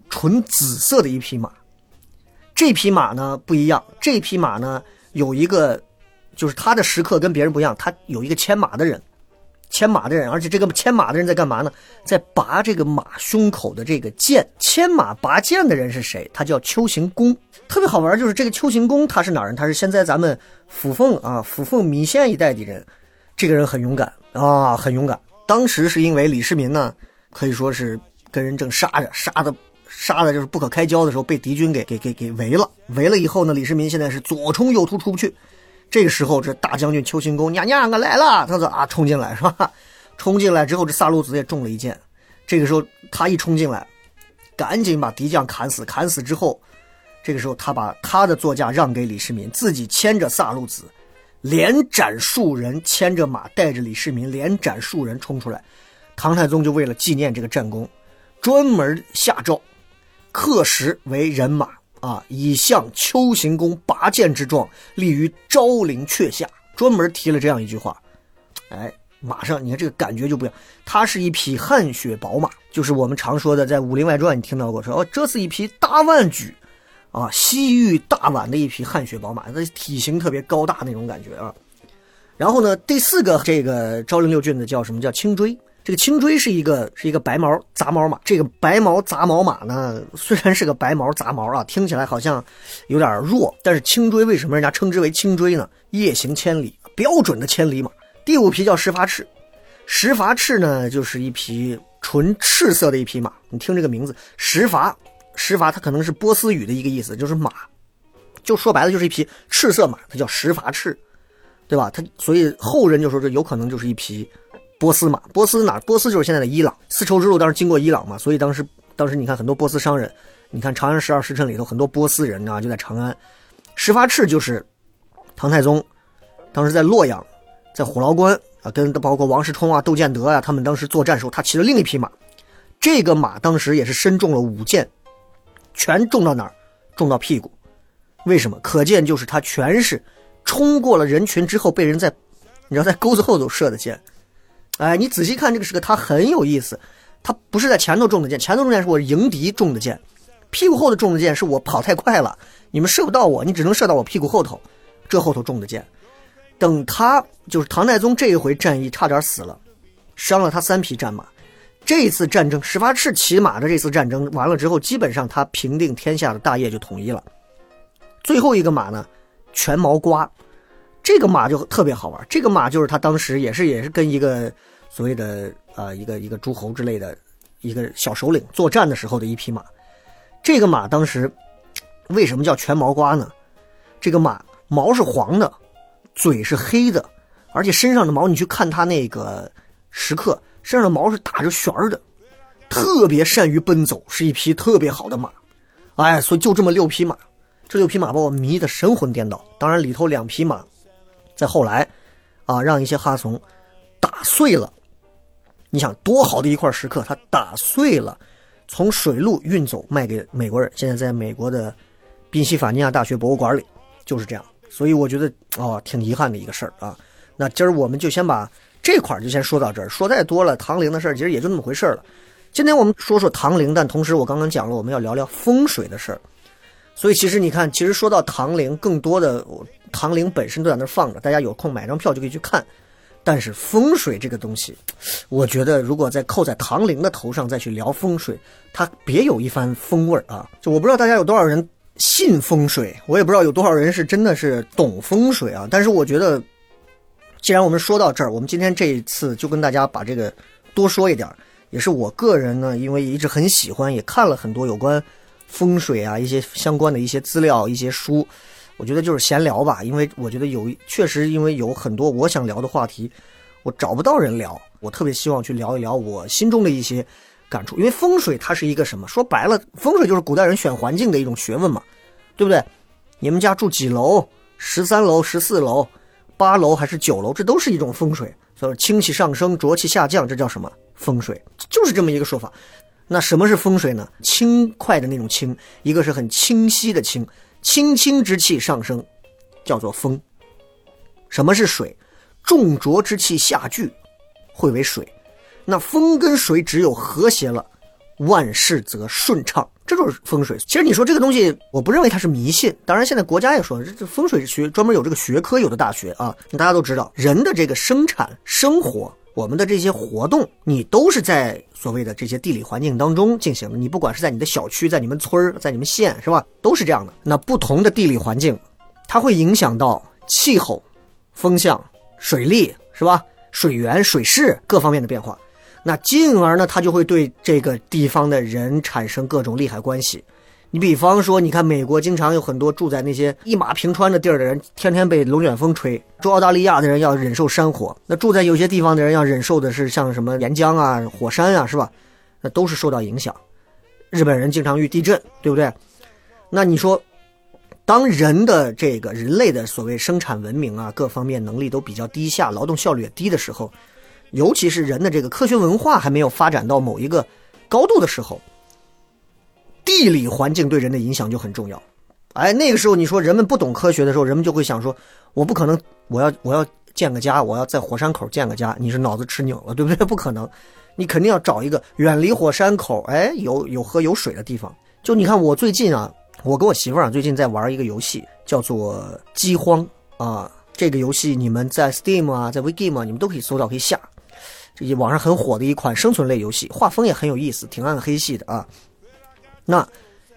纯紫色的一匹马。这匹马呢不一样，这匹马呢有一个，就是它的时刻跟别人不一样，它有一个牵马的人，牵马的人，而且这个牵马的人在干嘛呢？在拔这个马胸口的这个剑。牵马拔剑的人是谁？他叫丘行恭。特别好玩，就是这个丘行恭他是哪人？他是现在咱们抚凤啊，抚凤米县一带的人。这个人很勇敢啊，很勇敢。当时是因为李世民呢，可以说是跟人正杀着，杀的。杀的就是不可开交的时候，被敌军给给给给围了。围了以后呢，李世民现在是左冲右突出不去。这个时候，这大将军邱行恭娘娘我来了，他说啊，冲进来是吧？冲进来之后，这萨路子也中了一箭。这个时候他一冲进来，赶紧把敌将砍死。砍死之后，这个时候他把他的座驾让给李世民，自己牵着萨路子，连斩数人，牵着马带着李世民连斩数人冲出来。唐太宗就为了纪念这个战功，专门下诏。刻石为人马啊，以向丘行恭拔剑之状，立于昭陵阙下。专门提了这样一句话，哎，马上你看这个感觉就不一样。它是一匹汗血宝马，就是我们常说的，在《武林外传》你听到过说哦，这是一匹大腕举，啊，西域大宛的一匹汗血宝马，它体型特别高大那种感觉啊。然后呢，第四个这个昭陵六骏的叫什么叫青锥？这个青锥是一个是一个白毛杂毛马，这个白毛杂毛马呢，虽然是个白毛杂毛啊，听起来好像有点弱，但是青锥为什么人家称之为青锥呢？夜行千里，标准的千里马。第五匹叫石筏赤，石筏赤呢就是一匹纯赤色的一匹马。你听这个名字，石筏，石筏它可能是波斯语的一个意思，就是马，就说白了就是一匹赤色马，它叫石筏赤，对吧？它所以后人就说这有可能就是一匹。波斯马，波斯哪？波斯就是现在的伊朗。丝绸之路当时经过伊朗嘛，所以当时，当时你看很多波斯商人，你看《长安十二时辰》里头很多波斯人啊，就在长安。石发赤就是唐太宗，当时在洛阳，在虎牢关啊，跟包括王世充啊、窦建德啊，他们当时作战时候，他骑了另一匹马，这个马当时也是身中了五箭，全中到哪儿？中到屁股。为什么？可见就是他全是冲过了人群之后，被人在，你知道在钩子后头射的箭。哎，你仔细看这个时刻，他很有意思。他不是在前头中的箭，前头中箭是我迎敌中的箭，屁股后头中的箭是我跑太快了，你们射不到我，你只能射到我屁股后头，这后头中的箭。等他就是唐太宗这一回战役差点死了，伤了他三匹战马。这一次战争，石发赤骑马的这次战争完了之后，基本上他平定天下的大业就统一了。最后一个马呢，全毛瓜。这个马就特别好玩，这个马就是他当时也是也是跟一个所谓的啊一个一个诸侯之类的一个小首领作战的时候的一匹马。这个马当时为什么叫全毛瓜呢？这个马毛是黄的，嘴是黑的，而且身上的毛你去看它那个时刻，身上的毛是打着旋儿的，特别善于奔走，是一匹特别好的马。哎，所以就这么六匹马，这六匹马把我迷得神魂颠倒。当然里头两匹马。在后来，啊，让一些哈怂打碎了。你想多好的一块石刻，他打碎了，从水路运走卖给美国人。现在在美国的宾夕法尼亚大学博物馆里，就是这样。所以我觉得哦，挺遗憾的一个事儿啊。那今儿我们就先把这块儿就先说到这儿，说再多了唐陵的事儿，其实也就那么回事儿了。今天我们说说唐陵，但同时我刚刚讲了，我们要聊聊风水的事儿。所以其实你看，其实说到唐陵，更多的。唐陵本身都在那放着，大家有空买张票就可以去看。但是风水这个东西，我觉得如果再扣在唐陵的头上再去聊风水，它别有一番风味儿啊！就我不知道大家有多少人信风水，我也不知道有多少人是真的是懂风水啊。但是我觉得，既然我们说到这儿，我们今天这一次就跟大家把这个多说一点，也是我个人呢，因为一直很喜欢，也看了很多有关风水啊一些相关的一些资料、一些书。我觉得就是闲聊吧，因为我觉得有确实因为有很多我想聊的话题，我找不到人聊，我特别希望去聊一聊我心中的一些感触，因为风水它是一个什么？说白了，风水就是古代人选环境的一种学问嘛，对不对？你们家住几楼？十三楼、十四楼、八楼还是九楼？这都是一种风水。所以清气上升，浊气下降，这叫什么风水？就是这么一个说法。那什么是风水呢？轻快的那种轻，一个是很清晰的清，清清之气上升，叫做风。什么是水？重浊之气下聚，会为水。那风跟水只有和谐了，万事则顺畅。这就是风水。其实你说这个东西，我不认为它是迷信。当然，现在国家也说，这风水学专门有这个学科，有的大学啊。大家都知道，人的这个生产生活，我们的这些活动，你都是在所谓的这些地理环境当中进行的。你不管是在你的小区，在你们村儿，在你们县，是吧？都是这样的。那不同的地理环境，它会影响到气候、风向、水利，是吧？水源、水势各方面的变化。那进而呢，它就会对这个地方的人产生各种利害关系。你比方说，你看美国经常有很多住在那些一马平川的地儿的人，天天被龙卷风吹；住澳大利亚的人要忍受山火，那住在有些地方的人要忍受的是像什么岩浆啊、火山啊，是吧？那都是受到影响。日本人经常遇地震，对不对？那你说，当人的这个人类的所谓生产文明啊，各方面能力都比较低下，劳动效率也低的时候。尤其是人的这个科学文化还没有发展到某一个高度的时候，地理环境对人的影响就很重要。哎，那个时候你说人们不懂科学的时候，人们就会想说：我不可能，我要我要建个家，我要在火山口建个家。你是脑子吃拧了，对不对？不可能，你肯定要找一个远离火山口，哎，有有河有水的地方。就你看，我最近啊，我跟我媳妇儿最近在玩一个游戏，叫做《饥荒》啊。这个游戏你们在 Steam 啊，在 WeGame 啊，你们都可以搜到，可以下。这些网上很火的一款生存类游戏，画风也很有意思，挺暗黑系的啊。那，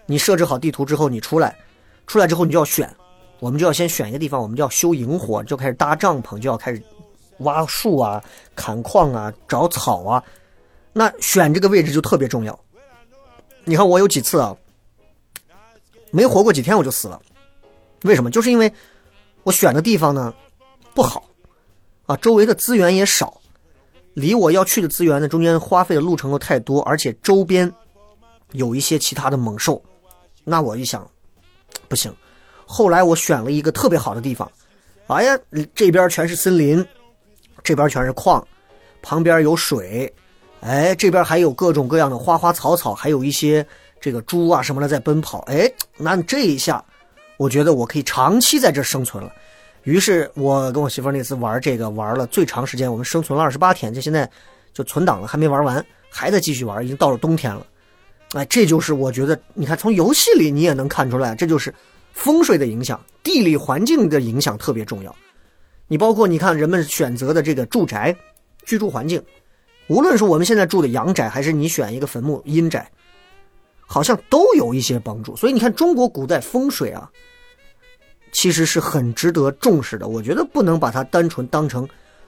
你设置好地图之后，你出来，出来之后你就要选，我们就要先选一个地方，我们就要修营火，就开始搭帐篷，就要开始挖树啊、砍矿啊、找草啊。那选这个位置就特别重要。你看我有几次啊，没活过几天我就死了，为什么？就是因为我选的地方呢不好啊，周围的资源也少。离我要去的资源呢，中间花费的路程又太多，而且周边有一些其他的猛兽，那我一想，不行。后来我选了一个特别好的地方，哎呀，这边全是森林，这边全是矿，旁边有水，哎，这边还有各种各样的花花草草，还有一些这个猪啊什么的在奔跑，哎，那这一下，我觉得我可以长期在这生存了。于是我跟我媳妇那次玩这个玩了最长时间，我们生存了二十八天，就现在就存档了，还没玩完，还在继续玩，已经到了冬天了。哎，这就是我觉得，你看从游戏里你也能看出来，这就是风水的影响，地理环境的影响特别重要。你包括你看人们选择的这个住宅居住环境，无论是我们现在住的阳宅，还是你选一个坟墓阴宅，好像都有一些帮助。所以你看中国古代风水啊。其实是很值得重视的，我觉得不能把它单纯当成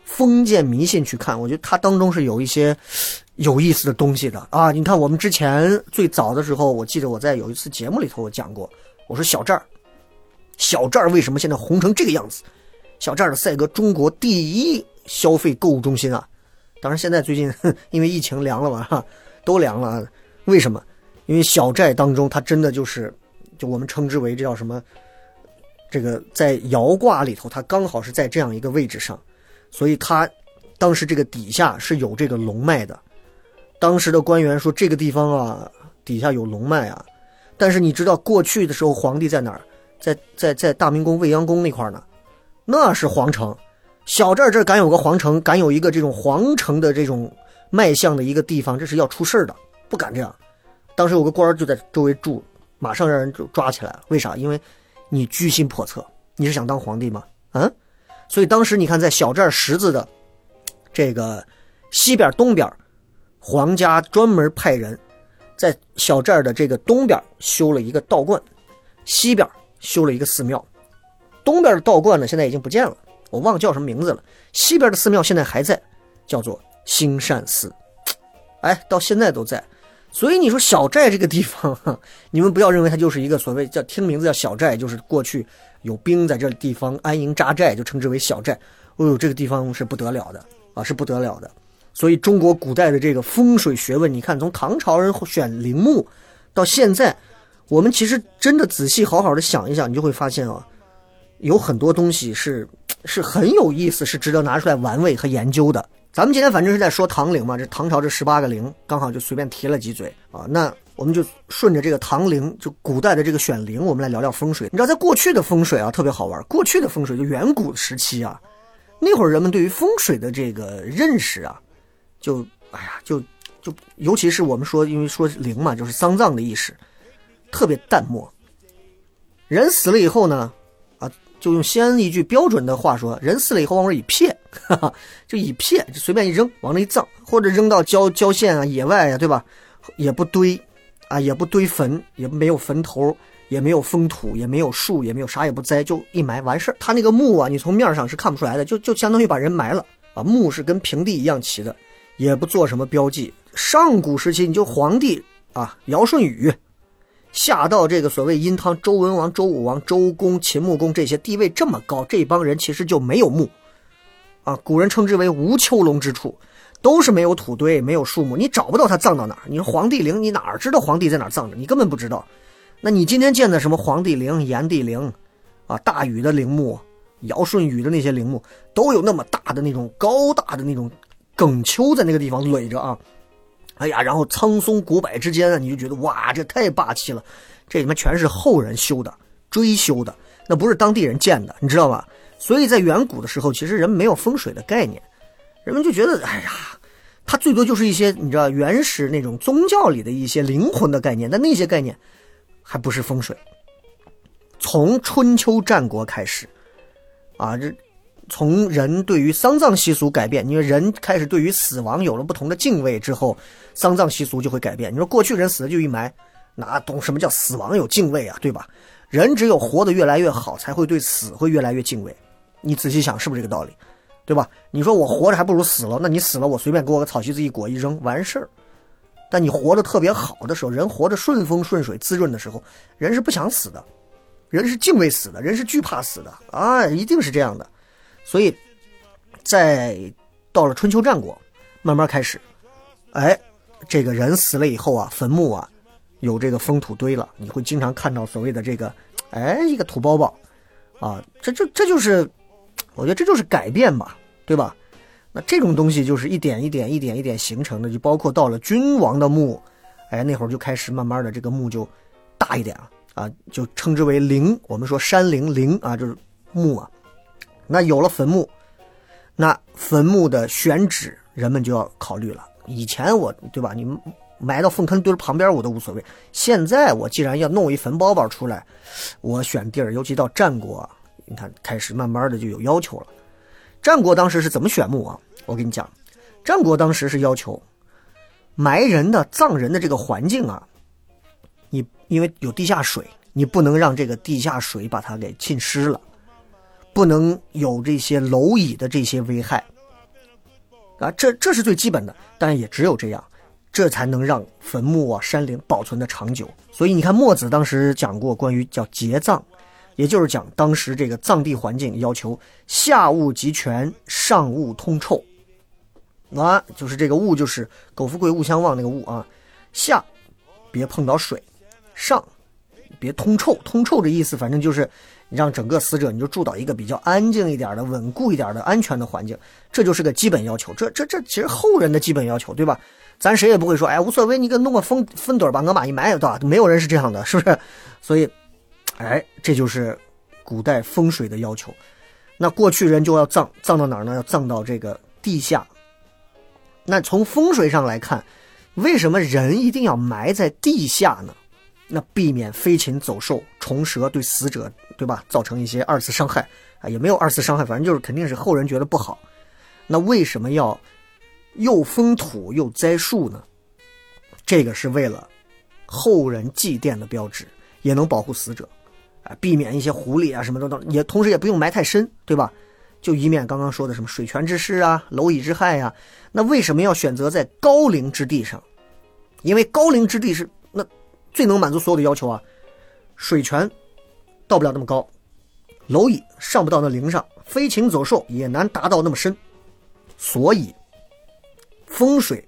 封建迷信去看，我觉得它当中是有一些有意思的东西的啊！你看，我们之前最早的时候，我记得我在有一次节目里头我讲过，我说小寨儿，小寨儿为什么现在红成这个样子？小寨儿的赛格，中国第一消费购物中心啊！当然现在最近因为疫情凉了嘛，哈，都凉了。为什么？因为小寨当中它真的就是，就我们称之为这叫什么？这个在摇卦里头，它刚好是在这样一个位置上，所以他当时这个底下是有这个龙脉的。当时的官员说这个地方啊，底下有龙脉啊。但是你知道过去的时候皇帝在哪儿？在在在大明宫未央宫那块呢，那是皇城。小寨这儿敢有个皇城，敢有一个这种皇城的这种脉象的一个地方，这是要出事的，不敢这样。当时有个官儿就在周围住，马上让人就抓起来了。为啥？因为。你居心叵测，你是想当皇帝吗？嗯，所以当时你看，在小寨十字的这个西边、东边，皇家专门派人在小寨的这个东边修了一个道观，西边修了一个寺庙。东边的道观呢，现在已经不见了，我忘了叫什么名字了。西边的寺庙现在还在，叫做兴善寺，哎，到现在都在。所以你说小寨这个地方，你们不要认为它就是一个所谓叫听名字叫小寨，就是过去有兵在这地方安营扎寨，就称之为小寨。哦呦，这个地方是不得了的啊，是不得了的。所以中国古代的这个风水学问，你看从唐朝人选陵墓到现在，我们其实真的仔细好好的想一想，你就会发现啊，有很多东西是是很有意思，是值得拿出来玩味和研究的。咱们今天反正是在说唐陵嘛，这唐朝这十八个陵，刚好就随便提了几嘴啊。那我们就顺着这个唐陵，就古代的这个选陵，我们来聊聊风水。你知道，在过去的风水啊，特别好玩。过去的风水就远古时期啊，那会儿人们对于风水的这个认识啊，就哎呀，就就尤其是我们说，因为说陵嘛，就是丧葬的意识，特别淡漠。人死了以后呢？啊就用西安一句标准的话说，人死了以后往那一撇，哈哈，就一撇，就随便一扔，往那一葬，或者扔到郊郊县啊、野外啊，对吧？也不堆，啊，也不堆坟，也没有坟头，也没有封土，也没有树，也没有啥也不栽，就一埋完事儿。他那个墓啊，你从面上是看不出来的，就就相当于把人埋了啊。墓是跟平地一样齐的，也不做什么标记。上古时期，你就皇帝啊，尧舜禹。下到这个所谓殷汤周文王、周武王、周公、秦穆公这些地位这么高，这帮人其实就没有墓，啊，古人称之为无丘龙之处，都是没有土堆、没有树木，你找不到他葬到哪儿。你说皇帝陵，你哪知道皇帝在哪儿葬着？你根本不知道。那你今天建的什么皇帝陵、炎帝陵，啊，大禹的陵墓、尧舜禹的那些陵墓，都有那么大的那种高大的那种梗丘在那个地方垒着啊。哎呀，然后苍松古柏之间啊，你就觉得哇，这太霸气了。这里面全是后人修的、追修的，那不是当地人建的，你知道吧？所以在远古的时候，其实人没有风水的概念，人们就觉得，哎呀，它最多就是一些你知道原始那种宗教里的一些灵魂的概念，但那些概念还不是风水。从春秋战国开始，啊，这。从人对于丧葬习俗改变，因为人开始对于死亡有了不同的敬畏之后，丧葬习俗就会改变。你说过去人死了就一埋，哪懂什么叫死亡有敬畏啊，对吧？人只有活得越来越好，才会对死会越来越敬畏。你仔细想，是不是这个道理？对吧？你说我活着还不如死了，那你死了，我随便给我个草席子一裹一扔完事儿。但你活得特别好的时候，人活得顺风顺水滋润的时候，人是不想死的，人是敬畏死的，人是惧怕死的啊，一定是这样的。所以，在到了春秋战国，慢慢开始，哎，这个人死了以后啊，坟墓啊，有这个封土堆了，你会经常看到所谓的这个，哎，一个土包包，啊，这这这就是，我觉得这就是改变吧，对吧？那这种东西就是一点一点、一点一点形成的，就包括到了君王的墓，哎，那会儿就开始慢慢的这个墓就大一点啊，啊，就称之为陵，我们说山陵陵啊，就是墓啊。那有了坟墓，那坟墓的选址，人们就要考虑了。以前我对吧，你埋到粪坑堆旁边我都无所谓。现在我既然要弄一坟包包出来，我选地儿，尤其到战国，你看开始慢慢的就有要求了。战国当时是怎么选墓啊？我跟你讲，战国当时是要求埋人的、葬人的这个环境啊，你因为有地下水，你不能让这个地下水把它给浸湿了。不能有这些蝼蚁的这些危害啊，这这是最基本的，但也只有这样，这才能让坟墓啊、山陵保存的长久。所以你看，墨子当时讲过关于叫节葬，也就是讲当时这个藏地环境要求下物极全，上物通臭啊，就是这个物就是苟富贵勿相忘那个物啊，下别碰到水，上别通臭，通臭的意思反正就是。让整个死者你就住到一个比较安静一点的、稳固一点的、安全的环境，这就是个基本要求。这、这、这其实后人的基本要求，对吧？咱谁也不会说，哎，无所谓，你给弄个粪粪堆把我马一埋，对吧？没有人是这样的，是不是？所以，哎，这就是古代风水的要求。那过去人就要葬，葬到哪儿呢？要葬到这个地下。那从风水上来看，为什么人一定要埋在地下呢？那避免飞禽走兽、虫蛇对死者，对吧，造成一些二次伤害啊，也没有二次伤害，反正就是肯定是后人觉得不好。那为什么要又封土又栽树呢？这个是为了后人祭奠的标志，也能保护死者啊，避免一些狐狸啊什么的，也同时也不用埋太深，对吧？就以免刚刚说的什么水泉之湿啊、蝼蚁之害呀。那为什么要选择在高陵之地上？因为高陵之地是那。最能满足所有的要求啊，水泉到不了那么高，蝼蚁上不到那陵上，飞禽走兽也难达到那么深，所以风水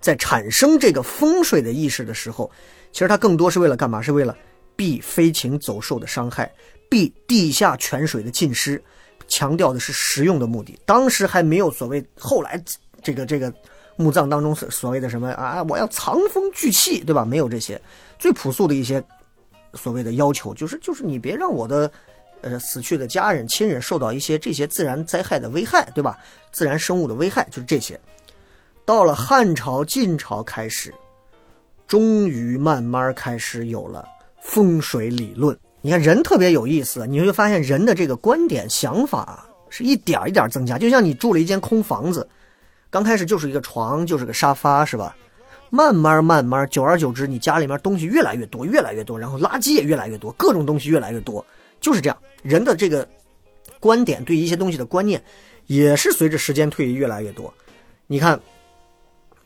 在产生这个风水的意识的时候，其实它更多是为了干嘛？是为了避飞禽走兽的伤害，避地下泉水的浸湿，强调的是实用的目的。当时还没有所谓后来这个这个墓葬当中所所谓的什么啊，我要藏风聚气，对吧？没有这些，最朴素的一些所谓的要求，就是就是你别让我的。呃，死去的家人、亲人受到一些这些自然灾害的危害，对吧？自然生物的危害就是这些。到了汉朝、晋朝开始，终于慢慢开始有了风水理论。你看人特别有意思，你会发现人的这个观点、想法是一点一点增加。就像你住了一间空房子，刚开始就是一个床，就是个沙发，是吧？慢慢慢慢，久而久之，你家里面东西越来越多，越来越多，然后垃圾也越来越多，各种东西越来越多。就是这样，人的这个观点对一些东西的观念，也是随着时间推移越来越多。你看，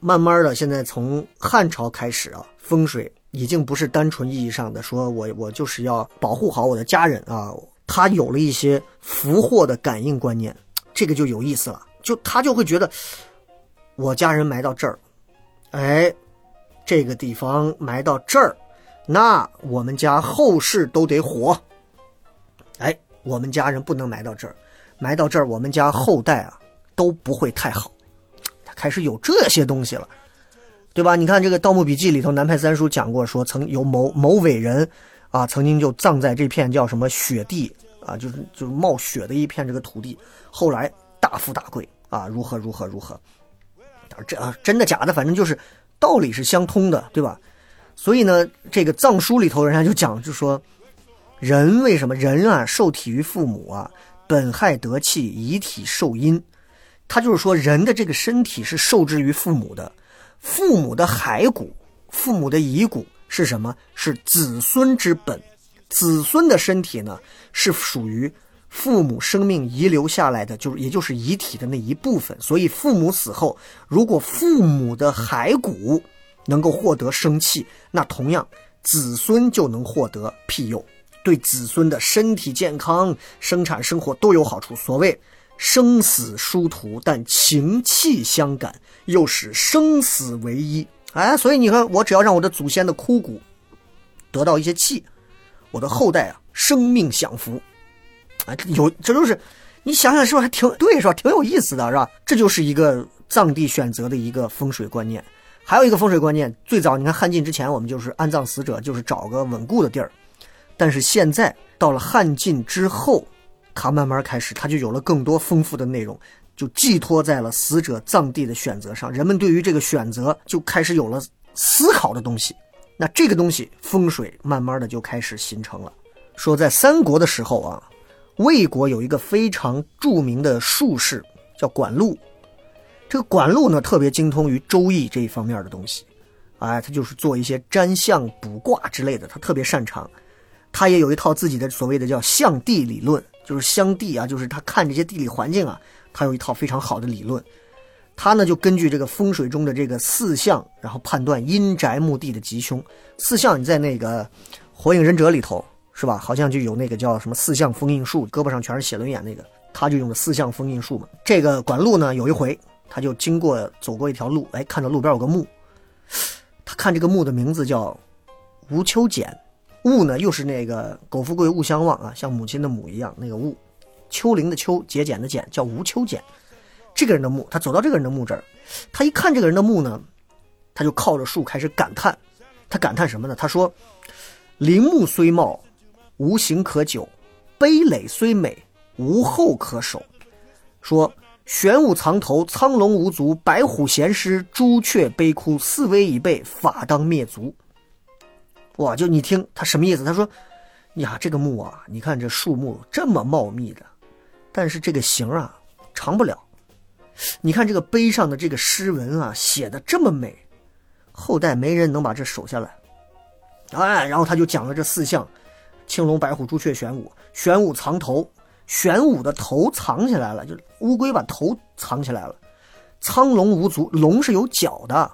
慢慢的，现在从汉朝开始啊，风水已经不是单纯意义上的说我我就是要保护好我的家人啊，他有了一些福祸的感应观念，这个就有意思了。就他就会觉得，我家人埋到这儿，哎，这个地方埋到这儿，那我们家后世都得火。哎，我们家人不能埋到这儿，埋到这儿，我们家后代啊都不会太好。他开始有这些东西了，对吧？你看这个《盗墓笔记》里头，南派三叔讲过，说曾有某某伟人啊，曾经就葬在这片叫什么雪地啊，就是就是冒雪的一片这个土地，后来大富大贵啊，如何如何如何。这啊，真的假的？反正就是道理是相通的，对吧？所以呢，这个藏书里头人家就讲，就说。人为什么人啊受体于父母啊？本害得气，遗体受阴。他就是说，人的这个身体是受制于父母的，父母的骸骨、父母的遗骨是什么？是子孙之本。子孙的身体呢，是属于父母生命遗留下来的，就是也就是遗体的那一部分。所以，父母死后，如果父母的骸骨能够获得生气，那同样子孙就能获得庇佑。对子孙的身体健康、生产生活都有好处。所谓生死殊途，但情气相感，又使生死为一。哎，所以你看，我只要让我的祖先的枯骨得到一些气，我的后代啊，生命享福。哎，有这都是你想想是不是还挺对是吧？挺有意思的是吧？这就是一个藏地选择的一个风水观念。还有一个风水观念，最早你看汉晋之前，我们就是安葬死者，就是找个稳固的地儿。但是现在到了汉晋之后，他慢慢开始，他就有了更多丰富的内容，就寄托在了死者葬地的选择上。人们对于这个选择就开始有了思考的东西。那这个东西风水慢慢的就开始形成了。说在三国的时候啊，魏国有一个非常著名的术士叫管路，这个管路呢特别精通于周易这一方面的东西，哎，他就是做一些占相卜卦之类的，他特别擅长。他也有一套自己的所谓的叫相地理论，就是相地啊，就是他看这些地理环境啊，他有一套非常好的理论。他呢就根据这个风水中的这个四象，然后判断阴宅墓地的吉凶。四象你在那个《火影忍者》里头是吧？好像就有那个叫什么四象封印术，胳膊上全是写轮眼那个，他就用的四象封印术嘛。这个管路呢，有一回他就经过走过一条路，哎，看到路边有个墓，他看这个墓的名字叫吴秋俭。戊呢，又是那个苟富贵勿相忘啊，像母亲的母一样，那个戊，丘陵的丘，节俭的俭，叫吴秋俭。这个人的墓，他走到这个人的墓这儿，他一看这个人的墓呢，他就靠着树开始感叹。他感叹什么呢？他说：“陵墓虽茂，无形可久；碑垒虽美，无后可守。”说：“玄武藏头，苍龙无足；白虎衔狮，朱雀悲哭。四威已备，法当灭族。”哇，就你听他什么意思？他说：“呀，这个墓啊，你看这树木这么茂密的，但是这个形啊长不了。你看这个碑上的这个诗文啊，写的这么美，后代没人能把这守下来。哎，然后他就讲了这四象：青龙、白虎、朱雀、玄武。玄武藏头，玄武的头藏起来了，就乌龟把头藏起来了。苍龙无足，龙是有脚的，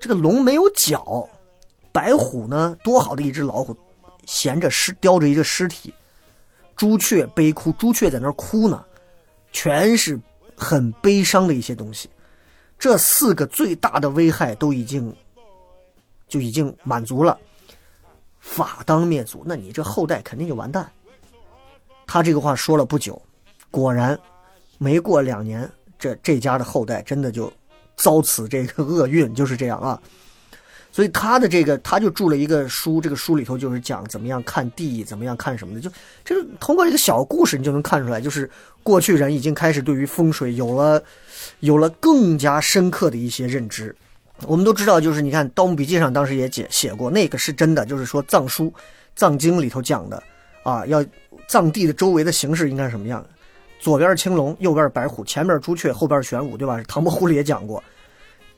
这个龙没有脚。”白虎呢？多好的一只老虎，衔着尸，叼着一个尸体。朱雀悲哭，朱雀在那儿哭呢，全是很悲伤的一些东西。这四个最大的危害都已经就已经满足了，法当灭族，那你这后代肯定就完蛋。他这个话说了不久，果然没过两年，这这家的后代真的就遭此这个厄运，就是这样啊。所以他的这个，他就著了一个书，这个书里头就是讲怎么样看地，怎么样看什么的，就这个通过一个小故事，你就能看出来，就是过去人已经开始对于风水有了有了更加深刻的一些认知。我们都知道，就是你看《盗墓笔记》上当时也写写过，那个是真的，就是说藏书、藏经里头讲的啊，要藏地的周围的形式应该是什么样？左边是青龙，右边是白虎，前面朱雀，后边玄武，对吧？唐伯虎里也讲过。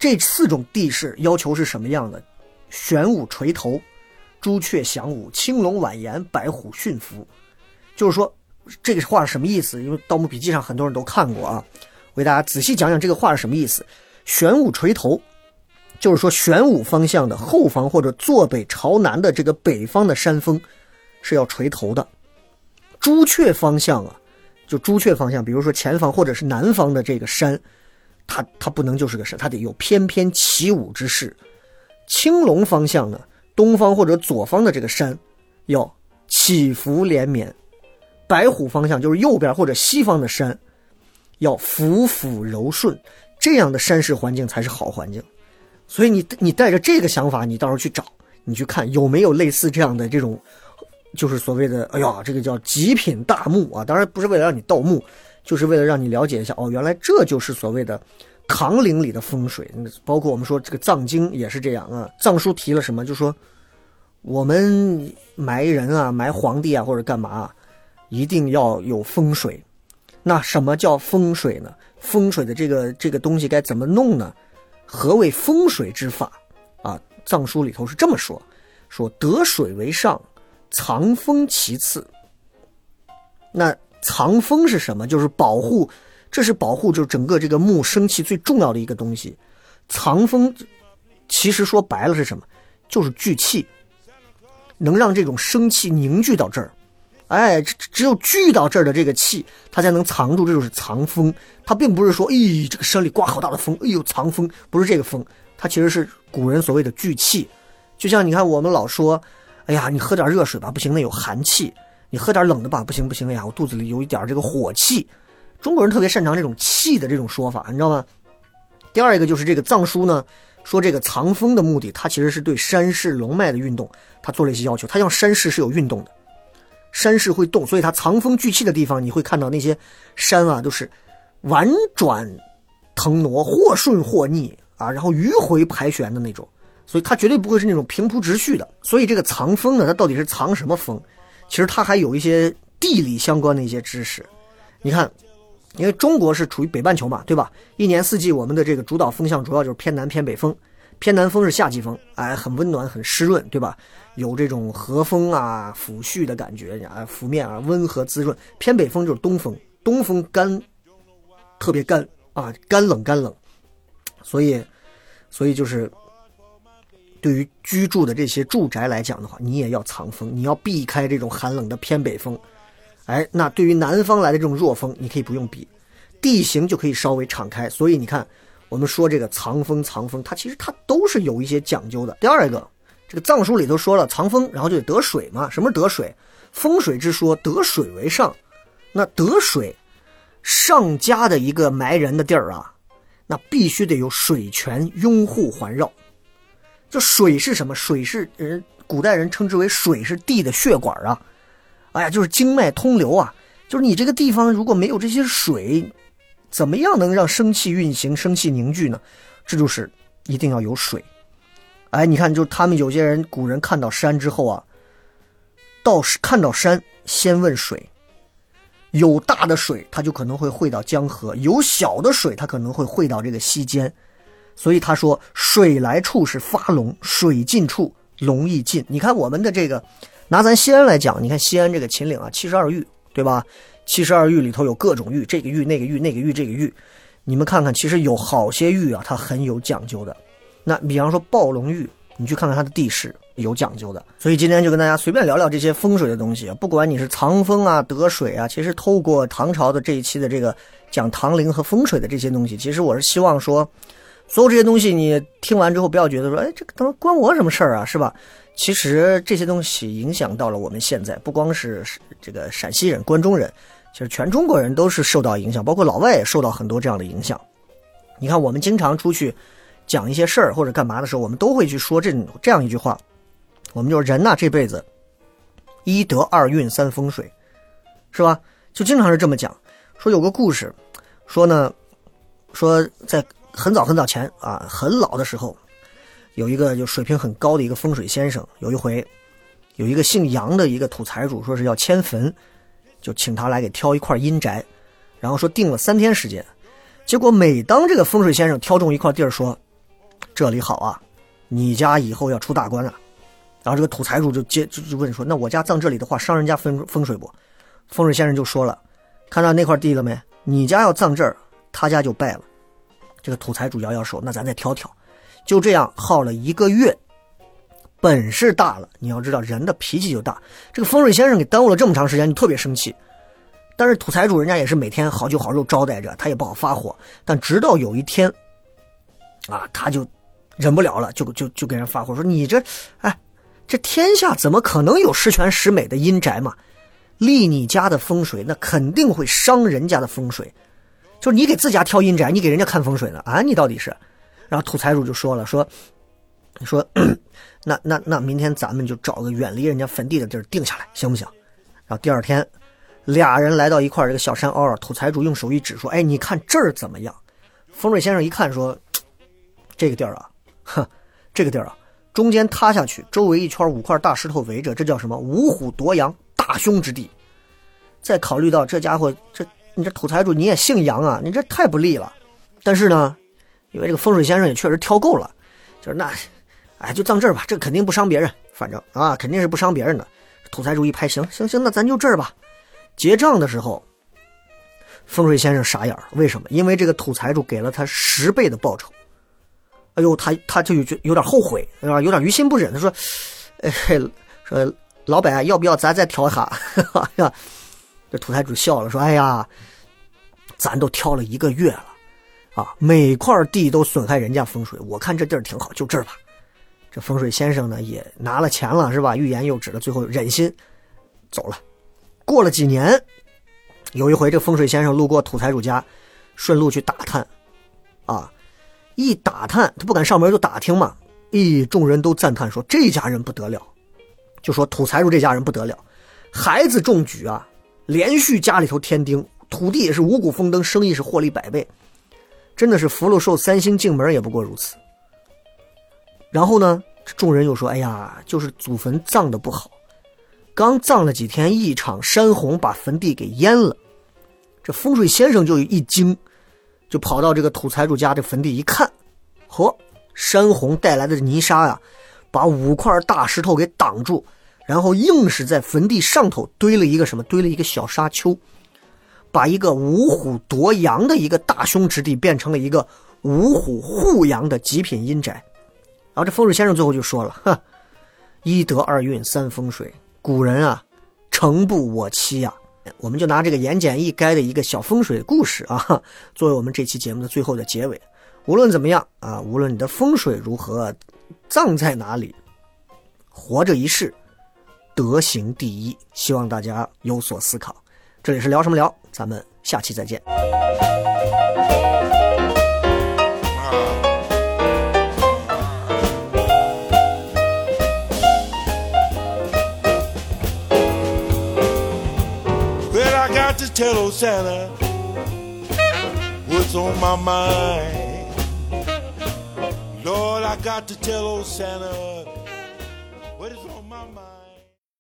这四种地势要求是什么样的？玄武垂头，朱雀翔舞，青龙婉言，白虎驯服。就是说，这个话什么意思？因为《盗墓笔记》上很多人都看过啊，我给大家仔细讲讲这个话是什么意思。玄武垂头，就是说玄武方向的后方或者坐北朝南的这个北方的山峰是要垂头的。朱雀方向啊，就朱雀方向，比如说前方或者是南方的这个山。它它不能就是个山，它得有翩翩起舞之势。青龙方向呢，东方或者左方的这个山，要起伏连绵；白虎方向就是右边或者西方的山，要俯俯柔顺。这样的山势环境才是好环境。所以你你带着这个想法，你到时候去找，你去看有没有类似这样的这种，就是所谓的哎呀，这个叫极品大墓啊。当然不是为了让你盗墓。就是为了让你了解一下哦，原来这就是所谓的唐陵里的风水，包括我们说这个藏经也是这样啊。藏书提了什么，就说我们埋人啊、埋皇帝啊或者干嘛，一定要有风水。那什么叫风水呢？风水的这个这个东西该怎么弄呢？何谓风水之法啊？藏书里头是这么说：说得水为上，藏风其次。那。藏风是什么？就是保护，这是保护，就是整个这个木生气最重要的一个东西。藏风，其实说白了是什么？就是聚气，能让这种生气凝聚到这儿。哎，只只有聚到这儿的这个气，它才能藏住，这就是藏风。它并不是说，咦，这个山里刮好大的风，哎呦，藏风，不是这个风，它其实是古人所谓的聚气。就像你看，我们老说，哎呀，你喝点热水吧，不行，那有寒气。你喝点冷的吧，不行不行哎呀，我肚子里有一点这个火气。中国人特别擅长这种气的这种说法，你知道吗？第二一个就是这个藏书呢，说这个藏风的目的，它其实是对山势龙脉的运动，它做了一些要求。它像山势是有运动的，山势会动，所以它藏风聚气的地方，你会看到那些山啊都是婉转腾挪，或顺或逆啊，然后迂回盘旋的那种，所以它绝对不会是那种平铺直叙的。所以这个藏风呢，它到底是藏什么风？其实它还有一些地理相关的一些知识，你看，因为中国是处于北半球嘛，对吧？一年四季我们的这个主导风向主要就是偏南偏北风，偏南风是夏季风，哎，很温暖很湿润，对吧？有这种和风啊抚煦的感觉啊，拂面啊温和滋润。偏北风就是东风，东风干，特别干啊，干冷干冷，所以，所以就是。对于居住的这些住宅来讲的话，你也要藏风，你要避开这种寒冷的偏北风。哎，那对于南方来的这种弱风，你可以不用避，地形就可以稍微敞开。所以你看，我们说这个藏风藏风，它其实它都是有一些讲究的。第二个，这个藏书里头说了藏风，然后就得水嘛。什么是得水？风水之说，得水为上。那得水，上家的一个埋人的地儿啊，那必须得有水泉拥护环绕。这水是什么？水是人古代人称之为水是地的血管啊，哎呀，就是经脉通流啊。就是你这个地方如果没有这些水，怎么样能让生气运行、生气凝聚呢？这就是一定要有水。哎，你看，就他们有些人古人看到山之后啊，到看到山先问水，有大的水，它就可能会汇到江河；有小的水，它可能会汇到这个溪间。所以他说：“水来处是发龙，水尽处龙亦尽。”你看我们的这个，拿咱西安来讲，你看西安这个秦岭啊，七十二峪，对吧？七十二峪里头有各种峪，这个峪那个峪那个峪这个峪，你们看看，其实有好些峪啊，它很有讲究的。那比方说暴龙峪，你去看看它的地势，有讲究的。所以今天就跟大家随便聊聊这些风水的东西，不管你是藏风啊、得水啊，其实透过唐朝的这一期的这个讲唐陵和风水的这些东西，其实我是希望说。所有这些东西你听完之后，不要觉得说，哎，这个他妈关我什么事儿啊，是吧？其实这些东西影响到了我们现在，不光是这个陕西人、关中人，其实全中国人都是受到影响，包括老外也受到很多这样的影响。你看，我们经常出去讲一些事儿或者干嘛的时候，我们都会去说这这样一句话：我们就是人呐，这辈子一德二运三风水，是吧？就经常是这么讲。说有个故事，说呢，说在。很早很早前啊，很老的时候，有一个就水平很高的一个风水先生。有一回，有一个姓杨的一个土财主，说是要迁坟，就请他来给挑一块阴宅，然后说定了三天时间。结果每当这个风水先生挑中一块地儿，说这里好啊，你家以后要出大官啊。然后这个土财主就接就就问说，那我家葬这里的话，伤人家风风水不？风水先生就说了，看到那块地了没？你家要葬这儿，他家就败了。这个土财主摇摇手，那咱再挑挑，就这样耗了一个月，本事大了。你要知道，人的脾气就大。这个风水先生给耽误了这么长时间，就特别生气。但是土财主人家也是每天好酒好肉招待着，他也不好发火。但直到有一天，啊，他就忍不了了，就就就给人发火说：“你这，哎，这天下怎么可能有十全十美的阴宅嘛？立你家的风水，那肯定会伤人家的风水。”就是你给自家挑阴宅，你给人家看风水呢啊？你到底是？然后土财主就说了，说说，那那那明天咱们就找个远离人家坟地的地儿定下来，行不行？然后第二天，俩人来到一块这个小山坳土财主用手一指说：“哎，你看这儿怎么样？”风水先生一看说：“这个地儿啊，哼，这个地儿啊，中间塌下去，周围一圈五块大石头围着，这叫什么？五虎夺羊，大凶之地。再考虑到这家伙这。”你这土财主你也姓杨啊？你这太不利了。但是呢，因为这个风水先生也确实挑够了，就是那，哎，就葬这儿吧，这肯定不伤别人，反正啊，肯定是不伤别人的。土财主一拍，行行行，那咱就这儿吧。结账的时候，风水先生傻眼了，为什么？因为这个土财主给了他十倍的报酬。哎呦，他他就有有点后悔，是吧？有点于心不忍。他说，哎，说老板要不要咱再挑一下？呀。这土财主笑了，说：“哎呀，咱都挑了一个月了，啊，每块地都损害人家风水。我看这地儿挺好，就这儿吧。”这风水先生呢，也拿了钱了，是吧？欲言又止了，最后忍心走了。过了几年，有一回，这风水先生路过土财主家，顺路去打探，啊，一打探，他不敢上门，就打听嘛。咦，众人都赞叹说：“这家人不得了。”就说土财主这家人不得了，孩子中举啊。连续家里头添丁，土地也是五谷丰登，生意是获利百倍，真的是福禄寿三星进门也不过如此。然后呢，众人又说：“哎呀，就是祖坟葬的不好，刚葬了几天，一场山洪把坟地给淹了。”这风水先生就一惊，就跑到这个土财主家这坟地一看，嚯，山洪带来的泥沙呀，把五块大石头给挡住。然后硬是在坟地上头堆了一个什么？堆了一个小沙丘，把一个五虎夺羊的一个大凶之地变成了一个五虎护阳的极品阴宅。然后这风水先生最后就说了：“哈，一德二运三风水，古人啊，诚不我欺呀。”我们就拿这个言简意赅的一个小风水故事啊，作为我们这期节目的最后的结尾。无论怎么样啊，无论你的风水如何，葬在哪里，活着一世。德行第一，希望大家有所思考。这里是聊什么聊，咱们下期再见。Lord, I got to tell old Santa what's on my mind. lord i got to tell sena